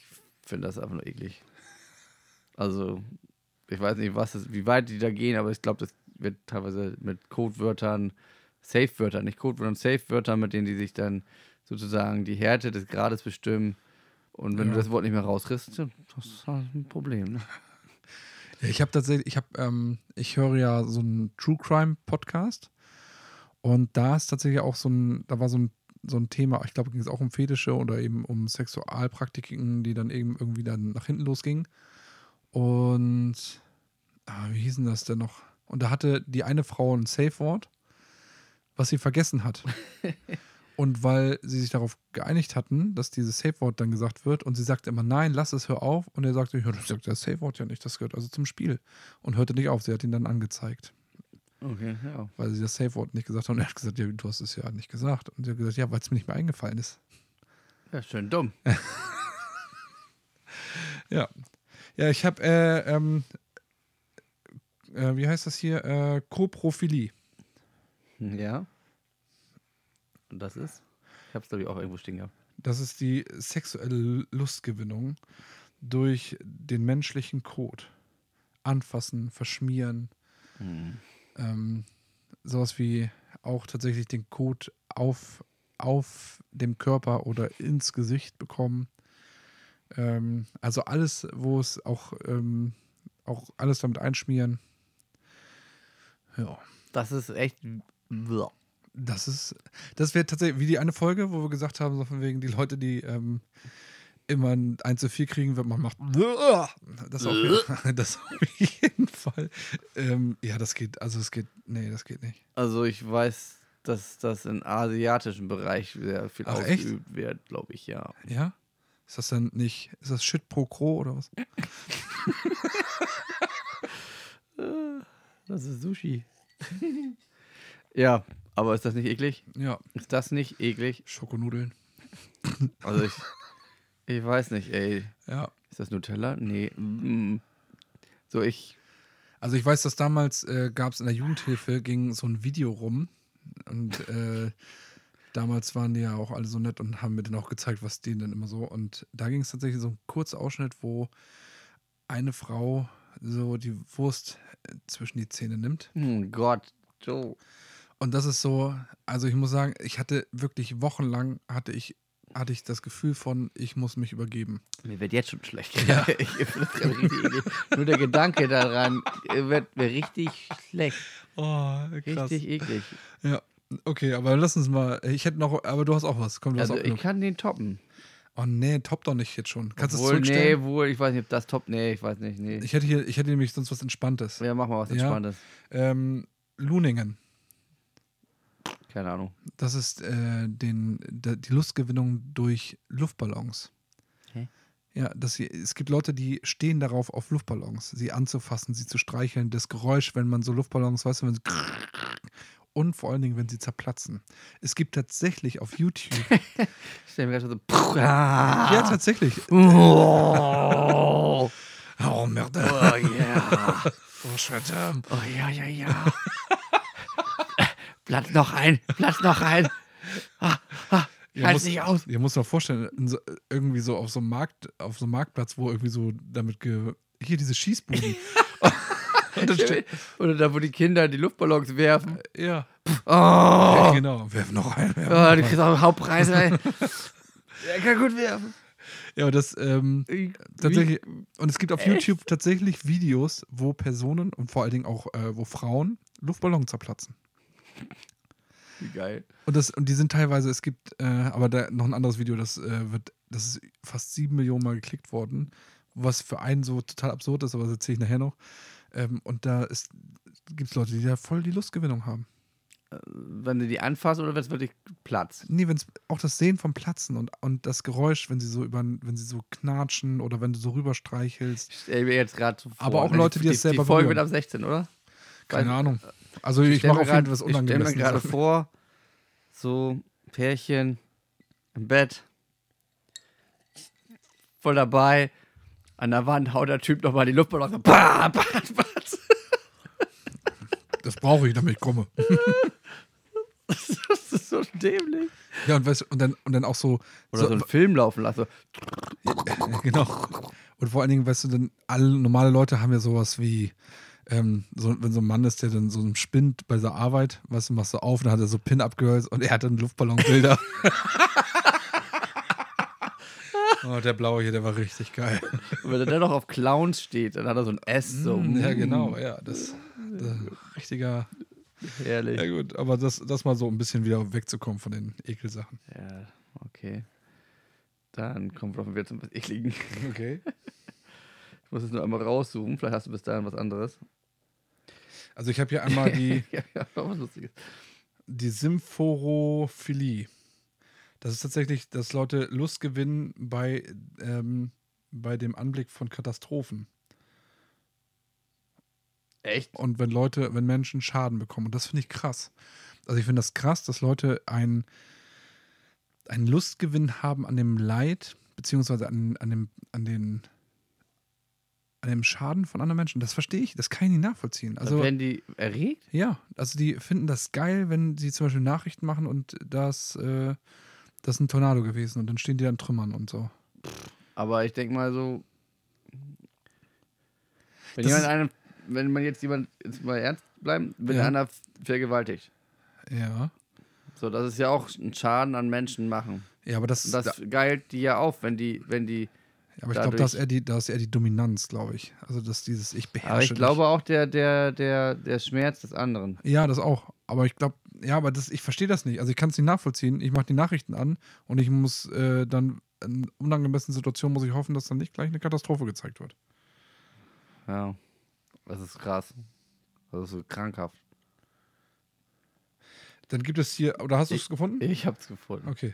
finde das einfach nur eklig. Also, ich weiß nicht, was es, wie weit die da gehen, aber ich glaube, das wird teilweise mit Codewörtern, Safe-Wörtern, nicht Codewörtern, Safe-Wörtern, mit denen die sich dann sozusagen die Härte des Grades bestimmen. Und wenn Ja. du das Wort nicht mehr rauskriegst, ja, das ist halt ein Problem. Ne? Ich habe tatsächlich, ich habe, ähm, ich höre ja so einen True Crime Podcast und da ist tatsächlich auch so ein, da war so ein, so ein Thema, ich glaube, ging es auch um Fetische oder eben um Sexualpraktiken, die dann eben irgendwie dann nach hinten losgingen. Und ah, wie hießen das denn noch? Und da hatte die eine Frau ein Safe-Wort, was sie vergessen hat. Und weil sie sich darauf geeinigt hatten, dass dieses Safe-Wort dann gesagt wird, und sie sagte immer, nein, lass es, hör auf. Und er sagte, ja, das sagt das Safe-Wort ja nicht, das gehört also zum Spiel. Und hörte nicht auf, sie hat ihn dann angezeigt, Okay, ja. weil sie das Safe-Wort nicht gesagt hat. Und er hat gesagt, ja, du hast es ja nicht gesagt. Und sie hat gesagt, ja, weil es mir nicht mehr eingefallen ist. Ja, schön dumm. Ja. Ja, ich habe, äh, ähm, äh, wie heißt das hier? Äh, Koprophilie. Ja. Und das ist? Ich habe es, glaube ich, auch irgendwo stehen gehabt. Das ist die sexuelle Lustgewinnung durch den menschlichen Kot. Anfassen, verschmieren, Hm. ähm, sowas wie auch tatsächlich den Kot auf, auf dem Körper oder ins Gesicht bekommen. Ähm, also alles, wo es auch, ähm, auch alles damit einschmieren. Ja. Das ist echt. Das ist, das wäre tatsächlich wie die eine Folge, wo wir gesagt haben, so von wegen die Leute, die ähm, immer ein 1 zu 4 kriegen, wenn man macht. Das auf, jeden- das auf jeden Fall. Ähm, ja, das geht, also es geht, nee, das geht nicht. Also ich weiß, dass das im asiatischen Bereich sehr viel Ach, echt? ausgeübt wird, glaube ich, ja. Ja? Ist das dann nicht, ist das Shit pro Kro oder was? Das ist Sushi. ja, aber ist das nicht eklig? Ja, Ist das nicht eklig? Schokonudeln. Also ich, ich weiß nicht, ey. Ja. Ist das Nutella? Nee. Mm. So, ich. Also ich weiß, dass damals äh, gab es in der Jugendhilfe, ging so ein Video rum und äh, damals waren die ja auch alle so nett und haben mir dann auch gezeigt, was denen dann immer so. Und da ging es tatsächlich so ein kurzer Ausschnitt, wo eine Frau so die Wurst äh, zwischen die Zähne nimmt. Oh Gott, Joe. Und das ist so, also ich muss sagen, ich hatte wirklich wochenlang hatte ich hatte ich das Gefühl von, ich muss mich übergeben. Mir wird jetzt schon schlecht. Ja. Ich. Nur der Gedanke daran äh, wird mir richtig schlecht. Oh, Richtig eklig. Ja, okay, aber lass uns mal. Ich hätte noch, aber du hast auch was. Komm, du Also hast auch ich genug. kann den toppen. Oh nee, top doch nicht jetzt schon. Kannst du es Wohl, nee, zurückstellen? wohl, ich weiß nicht, ob das top. Nee, ich weiß nicht. Nee. Ich hätte hier, ich hätte nämlich sonst was Entspanntes. ja, mach mal was Ja. Entspanntes. Ähm, Luningen. Keine Ahnung. Das ist äh, den, de, die Lustgewinnung durch Luftballons. Hä? Ja, dass sie, es gibt Leute, die stehen darauf, auf Luftballons, sie anzufassen, sie zu streicheln, das Geräusch, wenn man so Luftballons, weißt du, wenn sie und vor allen Dingen, wenn sie zerplatzen. Es gibt tatsächlich auf YouTube, Ich stell mir gerade so. Puh, ah. ja tatsächlich, Oh, oh Merde, oh ja. oh Scheiße. Oh ja, ja, ja. Platz noch ein, Platz noch ein. Ah, ah, Ihr Halt's muss, nicht aus. Ihr muss mal vorstellen, irgendwie so auf so einem Markt, auf so einem Marktplatz, wo irgendwie so damit ge, hier diese Schießbuden. Oder da, wo die Kinder die Luftballons werfen. ja, Oh, ja, genau, werfen noch ein. Werfen oh noch du kriegst auch Hauptpreis, ey. Er kann gut werfen. Ja, und das ähm, tatsächlich, und es gibt auf YouTube tatsächlich Videos, wo Personen und vor allen Dingen auch, äh, wo Frauen Luftballons zerplatzen. Wie geil. Und, das, und die sind teilweise, es gibt, äh, aber da noch ein anderes Video, das äh, wird, das ist fast sieben Millionen Mal geklickt worden, was für einen so total absurd ist, aber das erzähle ich nachher noch. Ähm, und da gibt es Leute, die da voll die Lustgewinnung haben. Wenn du die anfasst oder wenn es wirklich platzt. Nee, wenn es auch das Sehen vom Platzen und, und das Geräusch, wenn sie so über, wenn sie so knatschen oder wenn du so rüberstreichelst. Stell mir jetzt gerade so vor. Aber auch ne, Leute, die die es selber Die Folge wird ab 16, oder? Keine Weiß- Ahnung. Also ich stell mache auf jeden Fall was Ich stelle mir gerade vor, so Pärchen im Bett, voll dabei, an der Wand haut der Typ nochmal die Luftballons. so, Bah, bah, bah. Das brauche ich, damit ich komme. Das ist so dämlich. Ja, und, weißt, du, und, dann, und dann auch so. Oder so so einen Film laufen lassen. genau. Und vor allen Dingen, weißt du, dann alle normale Leute haben ja sowas wie, ähm, so, wenn so ein Mann ist, der dann so spinnt bei seiner Arbeit, weißt du, machst du auf, dann hat er so Pin-Up-Girls und er hat dann Luftballonbilder. oh, der blaue hier, der war richtig geil. Und wenn er dann noch auf Clowns steht, dann hat er so ein S. So, Mm, ja, mm, genau, ja, das, das richtiger. Herrlich. Ja, gut, aber das, das mal so ein bisschen wieder wegzukommen von den Ekelsachen. Ja, okay. Dann kommen wir wieder zum Ekligen. Okay. Ich muss es nur einmal raussuchen. Vielleicht hast du bis dahin was anderes. Also, ich habe hier einmal die. ja, ja, was Lustiges. die Symphorophilie. Das ist tatsächlich, dass Leute Lust gewinnen bei, ähm, bei dem Anblick von Katastrophen. Echt? Und wenn Leute, wenn Menschen Schaden bekommen. Und das finde ich krass. Also ich finde das krass, dass Leute ein, einen Lustgewinn haben an dem Leid, beziehungsweise an, an, dem, an, den, an dem Schaden von anderen Menschen. Das verstehe ich, das kann ich nicht nachvollziehen. Also, Also werden die erregt? ja, also die finden das geil, wenn sie zum Beispiel Nachrichten machen und das, äh, das ist ein Tornado gewesen und dann stehen die da in Trümmern und so. Aber ich denke mal so. Wenn Das jemand einen, wenn man jetzt jemand, jetzt mal ernst bleiben, wenn Ja. einer vergewaltigt, Ja. So, das ist ja auch ein Schaden an Menschen machen. Ja, aber das, das geilt die ja auf, wenn die, wenn die. aber ich glaube, da ist eher die, da ist eher die Dominanz, glaube ich. Also dass dieses ich beherrsche. Aber ich dich. glaube auch der, der, der, der Schmerz des anderen. Ja, das auch. Aber ich glaube, ja, aber das, ich verstehe das nicht. Also ich kann es nicht nachvollziehen. Ich mache die Nachrichten an und ich muss äh, dann in unangemessenen Situationen muss ich hoffen, dass dann nicht gleich eine Katastrophe gezeigt wird. Ja. Das ist krass. Das ist so krankhaft. Dann gibt es hier, oder hast du es gefunden? Ich hab's gefunden. Okay.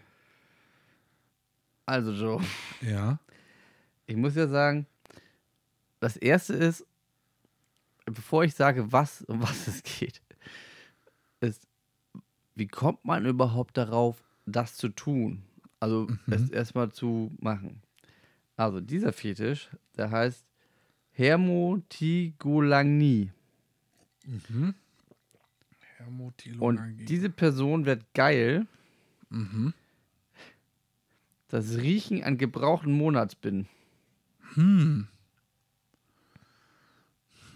Also, Joe, Ja. ich muss ja sagen, das erste ist, bevor ich sage, was, um was es geht, ist, wie kommt man überhaupt darauf, das zu tun? Also, es erstmal zu machen. Also, dieser Fetisch, der heißt Hermotigolagnie. Mhm. Und diese Person wird geil. Mhm. Das Riechen an gebrauchten Monatsbinden. Hm.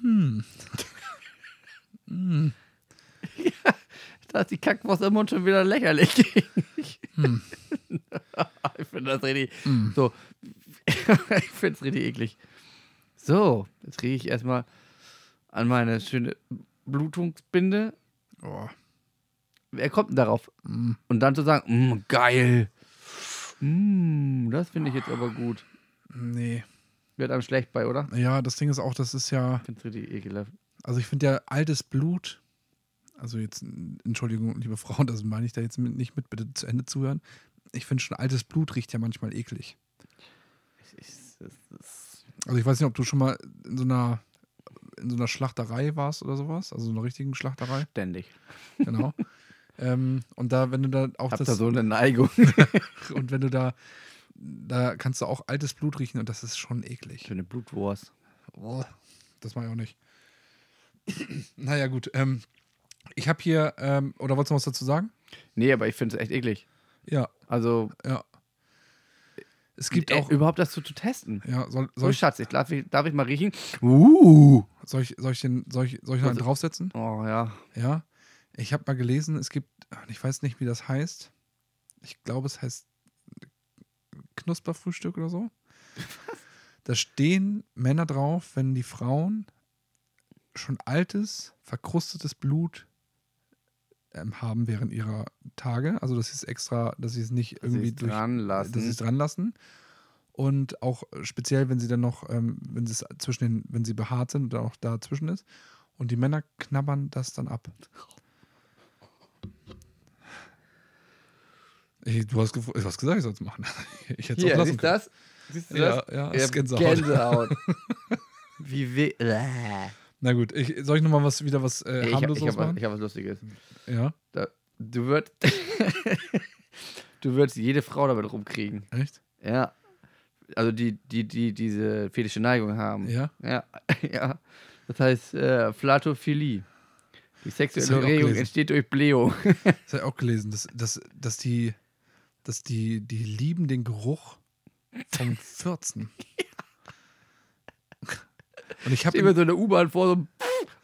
Hm. hm. Da ist die Kackwurst im Mund schon wieder lächerlich. Hm. ich finde das richtig. Hm. So. ich finde es richtig eklig. So, jetzt rieche ich erstmal an meine schöne Blutungsbinde. Oh. Wer kommt denn darauf? Hm. Und dann zu sagen, mm, geil. Mm, das finde ich jetzt aber gut. Nee. Wird einem schlecht bei, oder? Ja, das Ding ist auch, das ist ja, Ich finde es richtig ekelhaft. also ich finde ja altes Blut, also jetzt, Entschuldigung, liebe Frau, das meine ich da jetzt mit, nicht mit, bitte zu Ende zuhören. Ich finde schon, altes Blut riecht ja manchmal eklig. Ich, ich, Also ich weiß nicht, ob du schon mal in so einer, in so einer Schlachterei warst oder sowas, also so einer richtigen Schlachterei, ständig. genau. ähm, und da, wenn du da auch Hab das, da so eine Neigung. und wenn du da, da kannst du auch altes Blut riechen und das ist schon eklig. Schöne Blutwurst. Oh, das mache ich auch nicht. naja, gut. Ähm, ich habe hier, ähm, oder wolltest du noch was dazu sagen? Nee, aber ich finde es echt eklig. Ja, Also, ja. Es gibt äh, auch. überhaupt das zu, zu testen. Ja, soll, So, soll, ich, Schatz, ich, darf, ich, darf ich mal riechen? Uh. soll, ich, soll, ich, den, soll, ich, soll ich noch einen draufsetzen? Oh ja. Ja. Ich habe mal gelesen, es gibt, ich weiß nicht, wie das heißt. Ich glaube, es heißt Knusperfrühstück oder so. Da stehen Männer drauf, wenn die Frauen schon altes, verkrustetes Blut ähm, haben während ihrer Tage. Also, dass sie es extra, dass sie es nicht irgendwie durch, dran dass sie es lassen. dran lassen. Und auch speziell, wenn sie dann noch, ähm, wenn sie es zwischen den, wenn sie behaart sind oder auch dazwischen ist. Und die Männer knabbern das dann ab. Ich, du, hast du hast gesagt, ich soll es machen. Ich hätte es auch lassen siehst du das? Siehst du Ja, das? ja, hab Gänsehaut. Gänsehaut. Wie weh. Na gut, ich, soll ich nochmal was, wieder was äh, Ich, hab- ich harmloseres habe was, machen? ich hab was Lustiges. Ja, Da, du würdest. du würdest jede Frau damit rumkriegen. echt? Ja. Also die, die, die diese fetische Neigung haben. Ja. Ja. ja. Das heißt äh, Flatophilie. Die sexuelle ich Erregung entsteht durch Blähung. Das habe ich auch gelesen, dass, dass, dass die, dass die, die lieben den Geruch vom Fürzen. Und ich habe Immer so eine U-Bahn vor so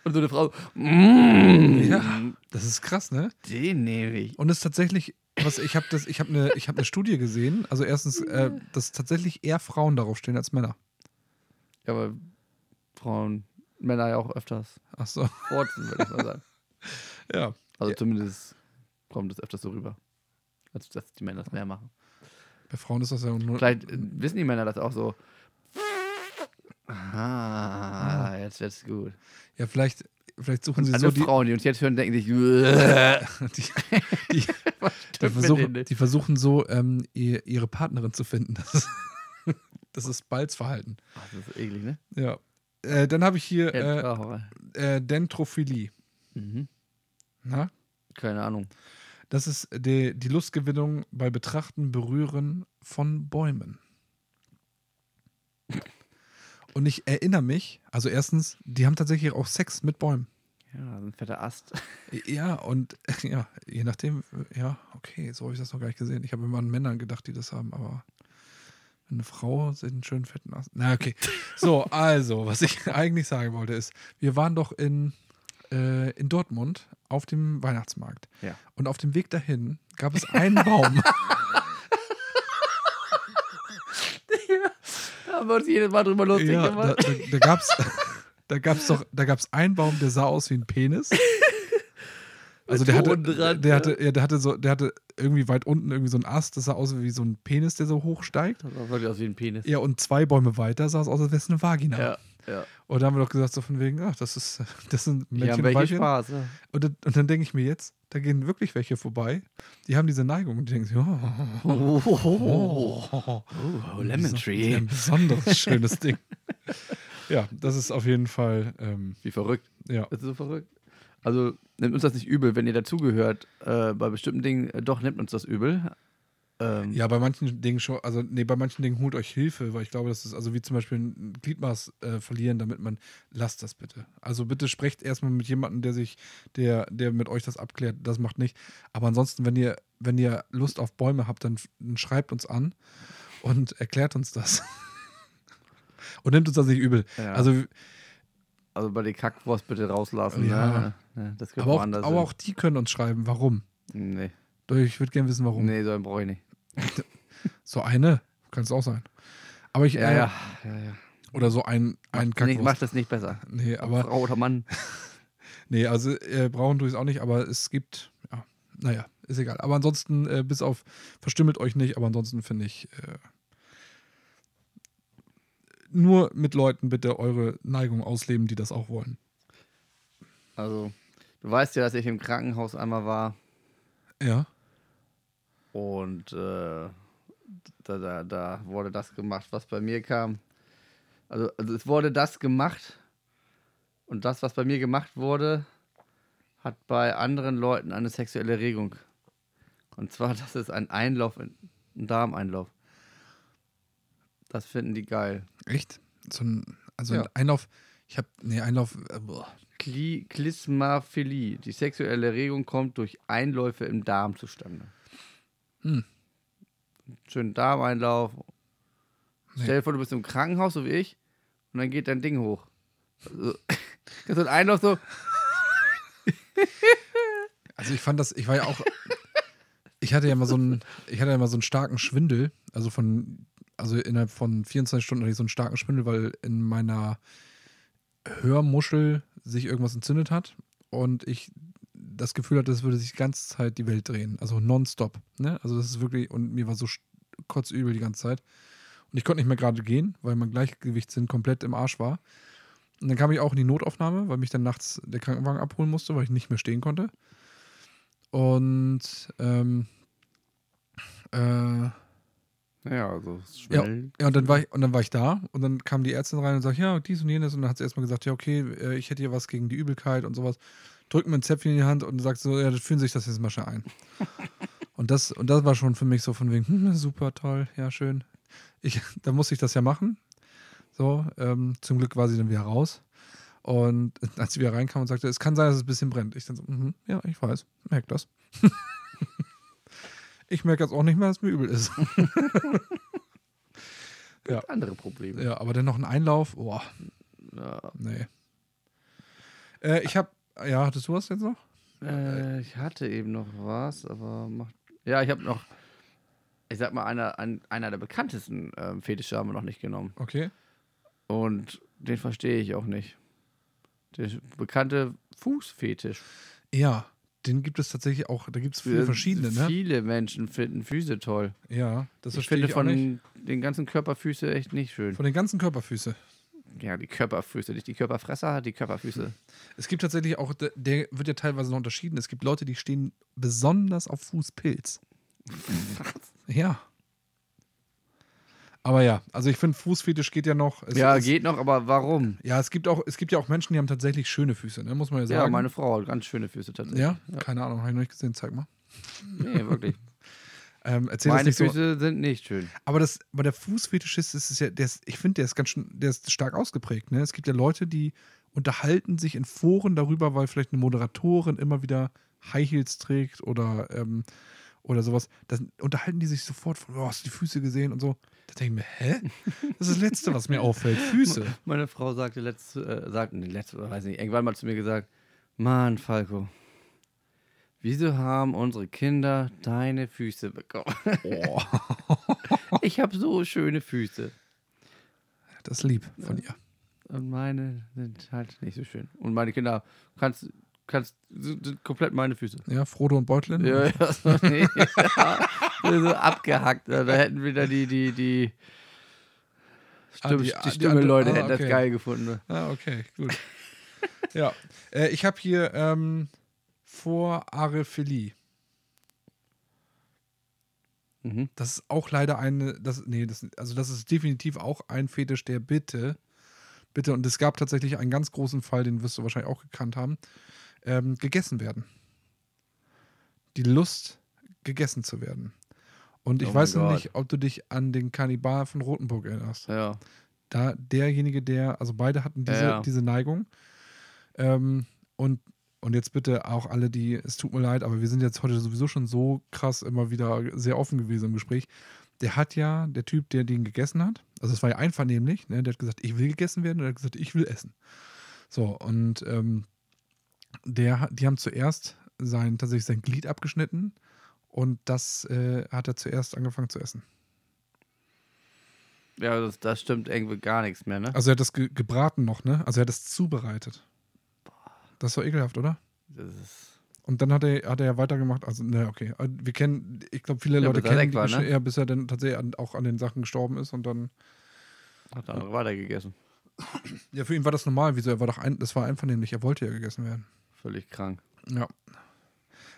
und so eine Frau. Mm, Ja, das ist krass, ne? Den nehme ich. Und es ist tatsächlich, was ich habe das, ich habe eine, ich habe eine Studie gesehen. Also erstens, äh, dass tatsächlich eher Frauen darauf stehen als Männer. Ja, aber Frauen, Männer ja auch öfters Ach so, forzen, würde ich mal sagen. ja. Also Ja. zumindest kommt das öfters so rüber. Als dass die Männer das mehr machen. Bei Frauen ist das ja nur. Vielleicht äh, wissen die Männer das auch so. Ah, jetzt wird's gut. Ja, vielleicht, vielleicht suchen sie Alle so die, Frauen, die uns jetzt hören, denken sich, die, die, die, versuchen, die versuchen so ähm, ihr, ihre Partnerin zu finden. Das ist, das ist Balzverhalten. Ach, das ist eklig, ne? Ja. Äh, dann habe ich hier äh, äh, Dentrophilie. mhm. Na? Keine Ahnung. Das ist die, die Lustgewinnung bei Betrachten, Berühren von Bäumen. Und ich erinnere mich, also erstens, die haben tatsächlich auch Sex mit Bäumen. Ja, ein fetter Ast. Ja, und ja, je nachdem, ja, okay, so habe ich das noch gar nicht gesehen. Ich habe immer an Männern gedacht, die das haben, aber eine Frau sich einen schönen fetten Ast. Na, okay. So, also, was ich eigentlich sagen wollte, ist, wir waren doch in äh, in Dortmund auf dem Weihnachtsmarkt. Ja. Und auf dem Weg dahin gab es einen Baum. Haben wir uns jedes Mal drüber lustig ja, da, gemacht. da, da gab's, da gab's doch, da gab's einen Baum, der sah aus wie ein Penis. Also der hatte, dran, der hatte, ja, der hatte so, der hatte irgendwie weit unten irgendwie so einen Ast, das sah aus wie so ein Penis, der so hochsteigt. Das sah wirklich aus wie ein Penis. Ja, und zwei Bäume weiter sah es aus, als wäre es eine Vagina. Ja, ja. Und da haben wir doch gesagt, so von wegen, ach, das ist, das sind Die Männchen haben und welche. Spaß. Ja. Und, dann- und dann denke ich mir jetzt, da gehen wirklich welche vorbei, die haben diese Neigung und die denken sich, oh, Oh, oh, oh, oh, oh, Lemon Tree. Ein besonderes, schönes Ding. Ja, das ist auf jeden Fall, ähm, Wie verrückt. ja. Das ist so verrückt. Also nimmt uns das nicht übel, wenn ihr dazugehört. Äh, bei bestimmten Dingen, äh, doch nimmt uns das übel. Ähm, Ja, bei manchen Dingen schon, also nee, bei manchen Dingen holt euch Hilfe, weil ich glaube, das ist, also wie zum Beispiel ein Gliedmaß äh, verlieren, damit man, lasst das bitte. Also bitte sprecht erstmal mit jemandem, der sich, der, der mit euch das abklärt, das macht nicht. Aber ansonsten, wenn ihr, wenn ihr Lust auf Bäume habt, dann, dann schreibt uns an und erklärt uns das. und nimmt uns das nicht übel. Ja. Also, Also bei den Kackwurst bitte rauslassen. Ja. Ne? Ja, das aber auch, aber auch die können uns schreiben, warum. Nee. Ich würde gerne wissen, warum. Nee, so einen brauche ich nicht. So eine, kann es auch sein. Aber ich, Ja, äh, ja. ja, ja. oder so ein, ein Nee, Kackwurst. macht das nicht besser. Nee, aber Frau oder Mann. Nee, also äh, brauchen tue ich es auch nicht, aber es gibt, ja, naja, ist egal. Aber ansonsten, äh, bis auf, verstümmelt euch nicht, aber ansonsten finde ich, äh, nur mit Leuten bitte eure Neigung ausleben, die das auch wollen. Also, du weißt ja, dass ich im Krankenhaus einmal war Ja. Und äh, da, da, da wurde das gemacht, was bei mir kam. Also, also es wurde das gemacht und das, was bei mir gemacht wurde, hat bei anderen Leuten eine sexuelle Regung. Und zwar, das ist ein Einlauf, ein Darmeinlauf. Das finden die geil. Echt? So ein, also Ja. ein Einlauf, ich habe, nee, Einlauf, äh, boah. Kli Klismaphilie. Die sexuelle Erregung kommt durch Einläufe im Darm zustande. Hm. Schönen Darmeinlauf. Nee. Stell dir vor, du bist im Krankenhaus, so wie ich, und dann geht dein Ding hoch. Also, so ein Einlauf so, Also ich fand das, ich war ja auch, ich hatte ja mal so einen, ich hatte ja mal so einen starken Schwindel, also von, also innerhalb von 24 Stunden hatte ich so einen starken Schwindel, weil in meiner Hörmuschel sich irgendwas entzündet hat und ich das Gefühl hatte, es würde sich die ganze Zeit die Welt drehen, also nonstop, ne? Also das ist wirklich, und mir war so kotzübel die ganze Zeit. Und ich konnte nicht mehr gerade gehen, weil mein Gleichgewichtssinn komplett im Arsch war. Und dann kam ich auch in die Notaufnahme, weil mich dann nachts der Krankenwagen abholen musste, weil ich nicht mehr stehen konnte. Und ähm, äh, ja, also ja, schnell. ja, und dann war ich und dann war ich da und dann kam die Ärztin rein und sagt, ja, dies und jenes und dann hat sie erstmal gesagt, ja, okay, äh, ich hätte hier was gegen die Übelkeit und sowas. Drückt mir ein Zäpfchen in die Hand und sagt so, ja, das fühlen sich das jetzt mal schnell ein. und das und das war schon für mich so von wegen, hm, super toll, ja, schön. Ich, da musste ich das ja machen. So, ähm, zum Glück war sie dann wieder raus. Und als sie wieder reinkam und sagte, es kann sein, dass es ein bisschen brennt. Ich dann so, mhm, ja, ich weiß, merk das. ich merke jetzt auch nicht mehr, dass mir übel ist. ja. Andere Probleme. Ja, aber dann noch ein Einlauf. Boah, Ja. nee. Äh, ich habe, ja, hattest du was jetzt noch? Äh, ich hatte eben noch was, aber macht. Ja, ich habe noch. Ich sag mal, einer, ein, einer der bekanntesten ähm, Fetische haben wir noch nicht genommen. Okay. Und den verstehe ich auch nicht. Der bekannte Fußfetisch. Ja, den gibt es tatsächlich auch, da gibt es viele verschiedene, ne? Viele Menschen finden Füße toll. Ja, das ich verstehe finde ich auch nicht. von den ganzen Körperfüße echt nicht schön. Von den ganzen Körperfüße. Ja, die Körperfüße, nicht die Körperfresser, die Körperfüße. Es gibt tatsächlich auch, der, wird ja teilweise noch unterschieden. Es gibt Leute, die stehen besonders auf Fußpilz. Ja. Aber ja, also ich finde, Fußfetisch geht ja noch. Es, ja, es, geht noch, aber warum? Ja, es gibt auch, es gibt ja auch Menschen, die haben tatsächlich schöne Füße, ne? muss man ja Ja, sagen. meine Frau hat ganz schöne Füße tatsächlich. ja? keine Ahnung, habe ich noch nicht gesehen, zeig mal. Nee, wirklich. Ähm, erzähl das meine nicht so. Füße sind nicht schön. Aber, das, aber der Fußfetischist ist es ja, der ist, ich finde, der ist ganz schön, der ist stark ausgeprägt. Ne? Es gibt ja Leute, die unterhalten sich in Foren darüber, weil vielleicht eine Moderatorin immer wieder High Heels trägt oder, ähm, oder sowas. Dann unterhalten die sich sofort von, oh, hast du die Füße gesehen und so. Da denke ich mir, hä? Das ist das Letzte, was mir auffällt. Füße. Meine Frau sagte letzte, äh, sagte, letzte, weiß nicht, irgendwann mal zu mir gesagt, Mann, Falco. Wieso haben unsere Kinder deine Füße bekommen? Oh, Ich habe so schöne Füße. das ist lieb von ihr. Und meine sind halt nicht so schön. Und meine Kinder kannst, kannst sind komplett meine Füße. Ja, Frodo und Beutlin. Ja, ja, so, nee. so abgehackt. Da hätten wieder die, die, die, Ah, Stimme, die- die, ah, die Stimme-Leute andere- ah, hätten das okay. geil gefunden. Ah, okay, gut. ja, äh, ich habe hier ähm, vor Arephilie. Mhm. Das ist auch leider eine, das, nee, das, also das ist definitiv auch ein Fetisch, der bitte, bitte, und es gab tatsächlich einen ganz großen Fall, den wirst du wahrscheinlich auch gekannt haben, ähm, gegessen werden. Die Lust, gegessen zu werden. Und ich Oh weiß noch nicht, ob du dich an den Kannibal von Rotenburg erinnerst. Ja. Da derjenige, der, also beide hatten diese, Ja. diese Neigung. Ähm, und, und jetzt bitte auch alle, die, es tut mir leid, aber wir sind jetzt heute sowieso schon so krass immer wieder sehr offen gewesen im Gespräch. Der hat ja, der Typ, der den gegessen hat, also es war ja einvernehmlich, ne, der hat gesagt, ich will gegessen werden und er hat gesagt, ich will essen. So, und ähm, der, hat- die haben zuerst sein, tatsächlich sein Glied abgeschnitten und das äh, hat er zuerst angefangen zu essen. Ja, das, das stimmt irgendwie gar nichts mehr, ne? Also er hat das ge gebraten noch, ne? Also er hat das zubereitet. Das war ekelhaft, oder? Das ist, Und dann hat er, hat er ja weitergemacht. Also, ne, okay. Also, Wir kennen, ich glaube, viele Ja, Leute er kennen war, ne? ja, bis er dann tatsächlich an, auch an den Sachen gestorben ist und dann. hat der andere weitergegessen. Ja, für ihn war das normal. Wieso? Er war doch ein, das war einvernehmlich. Er wollte ja gegessen werden. Völlig krank. Ja.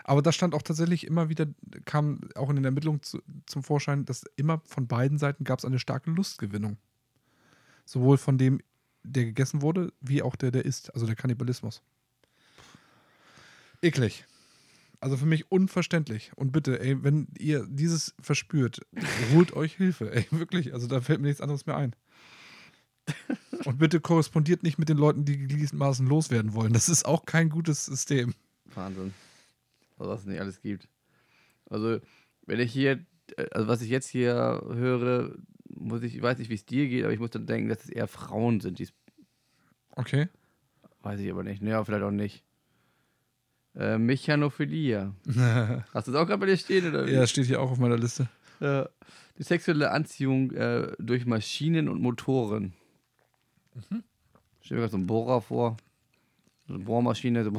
Aber da stand auch tatsächlich immer wieder, kam auch in den Ermittlungen zu, zum Vorschein, dass immer von beiden Seiten gab es eine starke Lustgewinnung. Sowohl von dem, der gegessen wurde, wie auch der, der isst. Also der Kannibalismus. Eklig. Also für mich unverständlich. Und bitte, ey, wenn ihr dieses verspürt, holt euch Hilfe. Ey, wirklich. Also da fällt mir nichts anderes mehr ein. Und bitte korrespondiert nicht mit den Leuten, die gewissermaßen loswerden wollen. Das ist auch kein gutes System. Wahnsinn. Was es nicht alles gibt. Also, wenn ich hier, äh, also was ich jetzt hier höre, muss ich, ich weiß nicht, wie es dir geht, aber ich muss dann denken, dass es eher Frauen sind, die es, Okay. weiß ich aber nicht. Naja, vielleicht auch nicht. Äh, Mechanophilia. Hast du das auch gerade bei dir stehen? Oder? wie? Ja, steht hier auch auf meiner Liste. Die sexuelle Anziehung äh, durch Maschinen und Motoren. Mhm. Stell mir gerade so einen Bohrer vor. So eine Bohrmaschine. So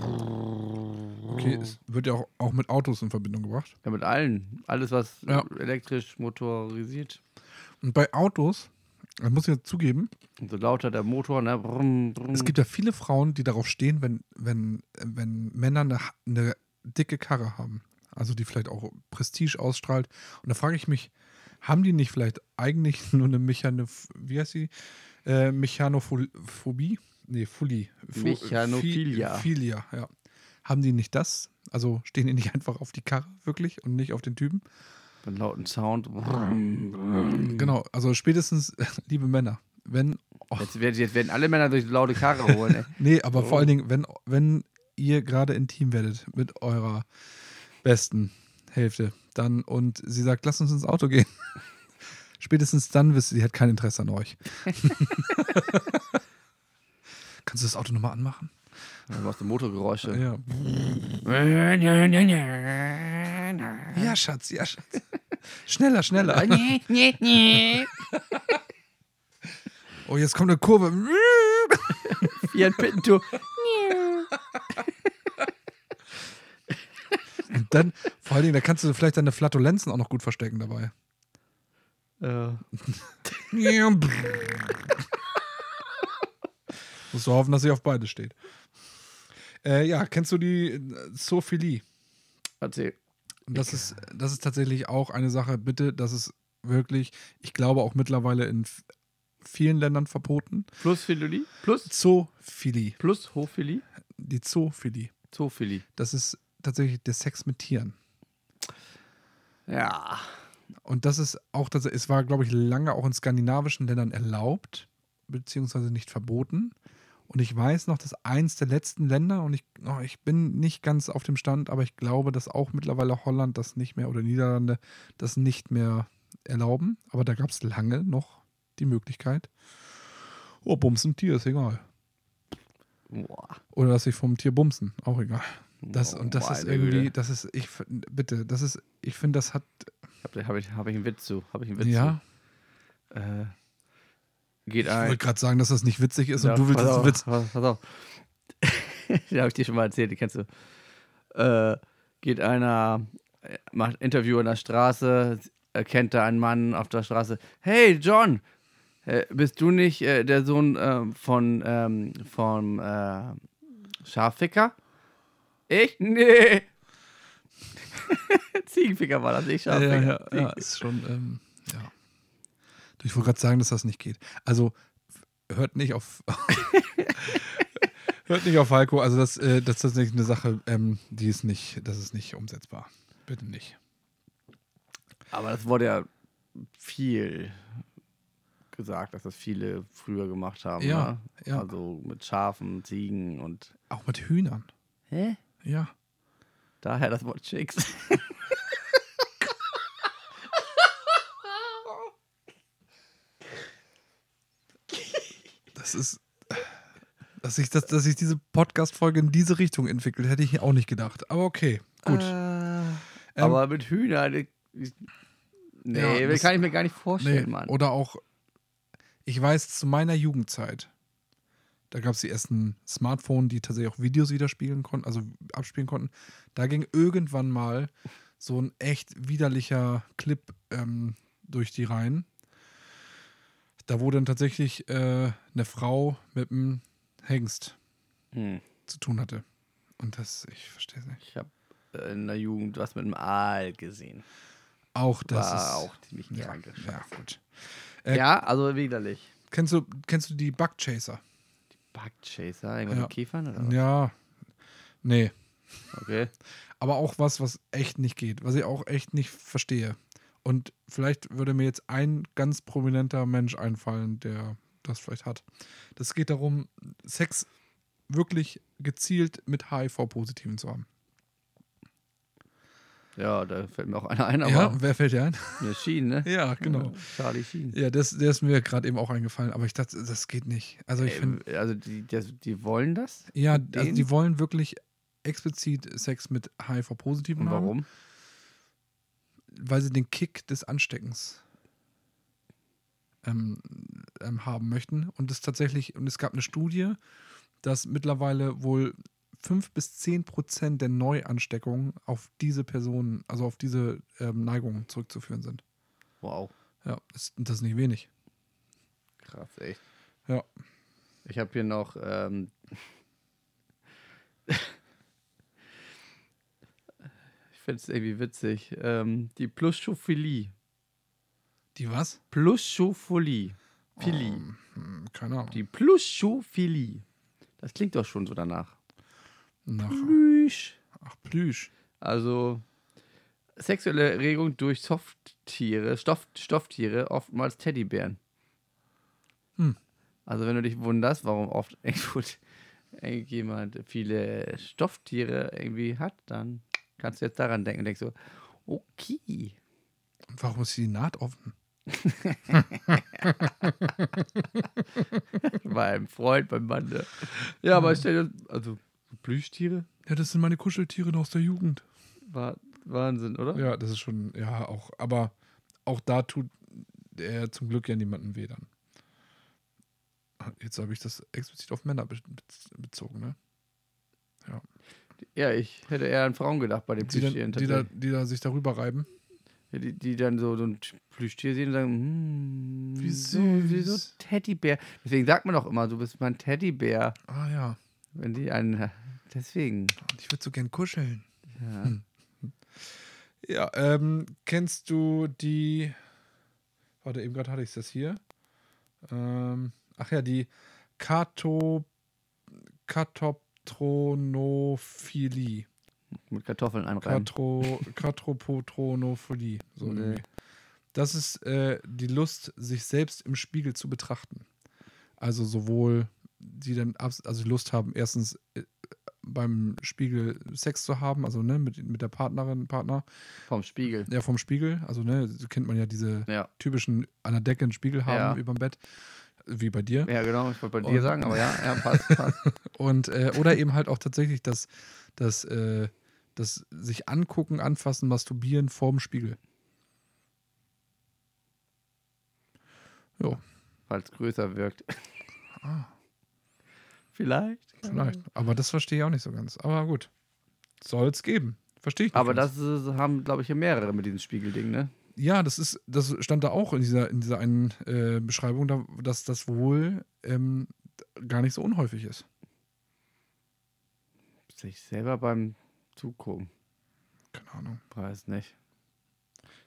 Okay, es wird ja auch, auch mit Autos in Verbindung gebracht. ja, mit allen. Alles, was Ja. elektrisch motorisiert. Und bei Autos, das muss ich ja zugeben, Und so lauter der Motor, ne? Brumm, brumm. es gibt ja viele Frauen, die darauf stehen, wenn, wenn, wenn Männer eine, eine dicke Karre haben. Also die vielleicht auch Prestige ausstrahlt. Und da frage ich mich, haben die nicht vielleicht eigentlich nur eine Mechanof wie heißt sie? Äh, Mechanophobie? Nee. Pho- Mechanophilia. Phi- Philia, ja. Haben die nicht das? Also stehen die nicht einfach auf die Karre wirklich und nicht auf den Typen? Mit lauten Sound. Genau, also spätestens, liebe Männer, wenn, oh, Jetzt, werden, jetzt werden alle Männer durch die laute Karre holen, ey. nee, aber vor Oh. allen Dingen, wenn, wenn ihr gerade intim werdet mit eurer besten Hälfte, dann und sie sagt, lass uns ins Auto gehen. Spätestens dann wisst ihr, sie hat kein Interesse an euch. Kannst du das Auto nochmal anmachen? Du machst so Motorgeräusche. Ja. Ja, Schatz, ja, Schatz. Schneller, schneller. Oh, jetzt kommt eine Kurve. Fiat Pinto. Und dann, vor allen Dingen, da kannst du vielleicht deine Flatulenzen auch noch gut verstecken dabei. Ja. Musst du hoffen, dass sie auf beide steht. Äh, ja, kennst du die äh, Zoophilie? Erzähl. Das ist, das ist tatsächlich auch eine Sache, bitte, das ist wirklich, ich glaube auch mittlerweile in vielen Ländern verboten. Plus Philolie? Plus? Zoophilie, Plus Hoophilie? die Zoophilie. Zoophilie. Das ist tatsächlich der Sex mit Tieren. Ja. Und das ist auch, das, es war, glaube ich, lange auch in skandinavischen Ländern erlaubt, beziehungsweise nicht verboten. Und ich weiß noch, dass eins der letzten Länder, und ich, oh, ich bin nicht ganz auf dem Stand, aber ich glaube, dass auch mittlerweile Holland das nicht mehr oder Niederlande das nicht mehr erlauben. Aber da gab es lange noch die Möglichkeit. Oh, Bums ein Tier, ist egal. Boah. Oder lass dich vom Tier bumsen, auch egal. Das, Oh, und das ist irgendwie, Güte. das ist, ich, bitte, das ist, ich finde, das hat, Habe hab ich, hab ich einen Witz zu. Habe ich einen Witz ja, zu. Äh, geht ich ein. wollte gerade sagen, dass das nicht witzig ist Ja, und du willst pass auf, Witz. Pass, pass auf. Den habe ich dir schon mal erzählt, die kennst du. Äh, geht einer, äh, macht Interview an der Straße, erkennt da einen Mann auf der Straße. Hey, John, äh, bist du nicht äh, der Sohn ähm, von ähm, vom äh, Schafficker? Ich? Nee. Ziegenficker war das, nicht Schafficker. ja, ja, ja, ist schon, ähm, ja. Ich wollte gerade sagen, dass das nicht geht. Also, hört nicht auf. hört nicht auf Falco. Also, das, äh, das ist tatsächlich eine Sache, ähm, die ist nicht, das ist nicht umsetzbar. Bitte nicht. Aber das wurde ja viel gesagt, dass das viele früher gemacht haben. Ja, ne? ja. Also mit Schafen, Ziegen und. Auch mit Hühnern. Hä? Ja. Daher das Wort Chicks. Das ist. Dass sich, das, dass sich diese Podcast-Folge in diese Richtung entwickelt, hätte ich auch nicht gedacht. Aber okay, gut. Äh, aber mit Hühnern. ich- ich- Nee, Ja, das das- kann ich mir gar nicht vorstellen, Nee, Mann. Oder auch, ich weiß, zu meiner Jugendzeit, da gab es die ersten Smartphones, die tatsächlich auch Videos widerspiegeln konnten, also abspielen konnten. Da ging irgendwann mal so ein echt widerlicher Clip ähm, durch die Reihen. Da wurde dann tatsächlich äh, eine Frau mit einem Hengst Hm. zu tun hatte. Und das, ich verstehe es nicht. Ich habe in der Jugend was mit einem Aal gesehen. Auch das War ist. auch ziemlich ja, kranke ja, gut. Äh, Ja, also widerlich. Kennst du, kennst du die Bugchaser? Bugchaser, irgendwas Ja. mit Kiefern oder was? Ja. Nee. Okay. aber auch was, was echt nicht geht, was ich auch echt nicht verstehe. Und vielleicht würde mir jetzt ein ganz prominenter Mensch einfallen, der das vielleicht hat. Das geht darum, Sex wirklich gezielt mit HIV-Positiven zu haben. Ja, da fällt mir auch einer ein, aber ja, wer fällt dir ein? ja, Schien, ne? ja, genau. Charlie Sheen. Ja, das, der ist mir gerade eben auch eingefallen, aber ich dachte, das geht nicht. Also ich finde, also die, das, die wollen das? ja, also die wollen wirklich explizit Sex mit HIV-Positiven haben. warum? Weil sie den Kick des Ansteckens ähm, ähm, haben möchten. Und es tatsächlich, und es gab eine Studie, dass mittlerweile wohl 5 bis 10 Prozent der Neuansteckungen auf diese Personen, also auf diese ähm, Neigungen zurückzuführen sind. Wow, Ja, das, das ist nicht wenig. krass, echt. Ja. Ich habe hier noch ähm, finde es irgendwie witzig. Ähm, die Pluschophilie. Die was? Pluschophilie. Philie. Ähm, hm, keine Ahnung. Die Pluschophilie. Das klingt doch schon so danach. Nach, Plüsch. ach, Plüsch. Also sexuelle Erregung durch Softtiere, Stoff, Stofftiere, oftmals Teddybären. Hm. Also wenn du dich wunderst, warum oft irgendjemand viele Stofftiere irgendwie hat, dann kannst du jetzt daran denken und denkst so, okay. Und warum ist die Naht offen? Bei einem Freund, beim Mann. ne? Ja, aber stell dir, also Plüschtiere, Ja, das sind meine Kuscheltiere noch aus der Jugend. war Wahnsinn, oder? Ja, das ist schon, ja, auch, aber auch da tut er zum Glück ja niemandem weh dann. Jetzt habe ich das explizit auf Männer be be bezogen, ne? Ja, ich hätte eher an Frauen gedacht bei den Die, dann, Plüschtieren. die, da, die da sich darüber reiben. Ja, die, die dann so, so ein Plüschtier sehen und sagen, hm, Wie so, wie so süß. Teddybär. Deswegen sagt man doch immer, du bist mein Teddybär, Ah ja, wenn die einen. Deswegen. ich würde so gern kuscheln. Ja. Hm. Ja, ähm, kennst du die. Warte, eben gerade hatte ich das hier. Ähm, ach ja, die Kato, Katoptronophilie. Mit Kartoffeln einreiben. Katro, Katropotronophilie. So Nee. irgendwie. Das ist äh, die Lust, sich selbst im Spiegel zu betrachten. Also sowohl die dann also die Lust haben, erstens äh, beim Spiegel Sex zu haben, also ne, mit, mit der Partnerin, Partner, Vom Spiegel. ja, vom Spiegel, also ne, so kennt man ja diese Ja. typischen an der Decke einen Spiegel haben Ja. überm Bett. Wie bei dir. Ja, genau, ich wollte bei Und- dir sagen, aber ja, ja, passt, passt. Und, äh, oder eben halt auch tatsächlich das, das, äh, das sich angucken, anfassen, masturbieren vorm Spiegel. Jo, Weil es größer wirkt. Ah. Vielleicht. vielleicht. Aber das verstehe ich auch nicht so ganz. Aber gut. Soll es geben. Verstehe ich nicht. Aber ganz. das ist, haben, glaube ich, ja mehrere mit diesem Spiegelding, ne? Ja, das ist, das stand da auch in dieser, in dieser einen äh, Beschreibung, da, dass das wohl ähm, gar nicht so unhäufig ist. Sich selber beim Zugucken. Keine Ahnung. Weiß nicht.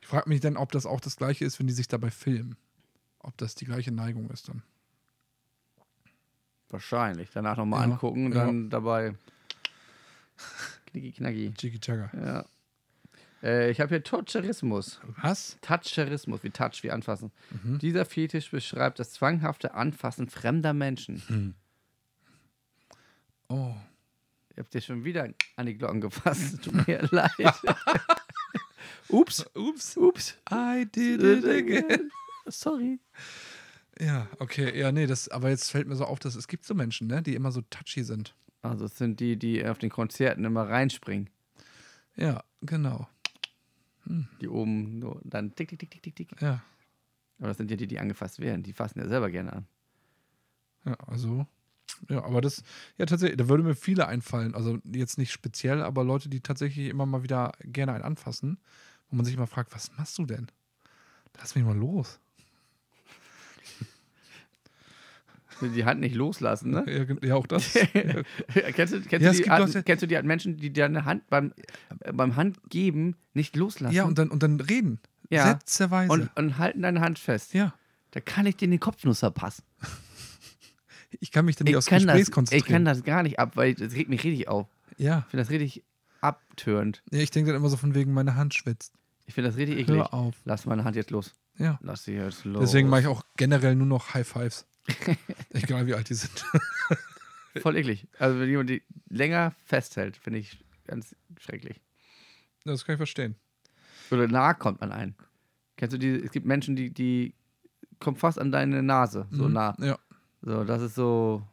Ich frage mich dann, ob das auch das gleiche ist, wenn die sich dabei filmen. Ob das die gleiche Neigung ist dann. Wahrscheinlich. Danach nochmal Ja, angucken und ja. dann dabei. Knicki knacki. Chiki Chaka. Ja. Äh, ich habe hier Toucherismus. Was? Toucherismus, wie Touch, wie anfassen. Mhm. Dieser Fetisch beschreibt das zwanghafte Anfassen fremder Menschen. Oh. Ihr habt dir schon wieder an die Glocken gefasst. Tut mir leid. Ups. Ups. Ups. I did it again. Sorry. Ja, okay. Ja, nee, das, aber jetzt fällt mir so auf, dass es gibt so Menschen, ne, die immer so touchy sind. Also es sind die, die auf den Konzerten immer reinspringen. Ja, genau. Die oben nur dann tick, tick, tick, tick, tick, tick. Ja. Aber das sind ja die, die angefasst werden. Die fassen ja selber gerne an. Ja, also. Ja, aber das, ja, tatsächlich, da würde mir viele einfallen. Also jetzt nicht speziell, aber Leute, die tatsächlich immer mal wieder gerne einen anfassen, wo man sich immer fragt, was machst du denn? Lass mich mal los. Die Hand nicht loslassen, ne? Ja, auch das. kennst du, kennst, Ja, du die Art, Leute- kennst du die Art Menschen, die deine Hand beim, äh, beim Handgeben nicht loslassen? ja, und dann, und dann reden. Ja. Sätzeweise. und, und halten deine Hand fest. ja. Da kann ich dir in den Kopfnuss verpassen. Ich kann mich dann nicht Ich aufs Gespräch das, konzentrieren. ich kann das gar nicht ab, weil das regt mich richtig auf. ja. Ich finde das richtig abtörend. ja, ich denke dann immer so von wegen, meine Hand schwitzt. Ich finde das richtig eklig. Hör auf. Lass meine Hand jetzt los. Ja. Lass sie jetzt los. Deswegen mache ich auch generell nur noch High Fives. Egal wie alt die sind. Voll eklig. Also wenn jemand die länger festhält, finde ich ganz schrecklich. Das kann ich verstehen. Oder nah kommt an einen. Kennst du die? Es gibt Menschen, die, die kommen fast an deine Nase, so Mhm. nah. Ja. So, das ist so,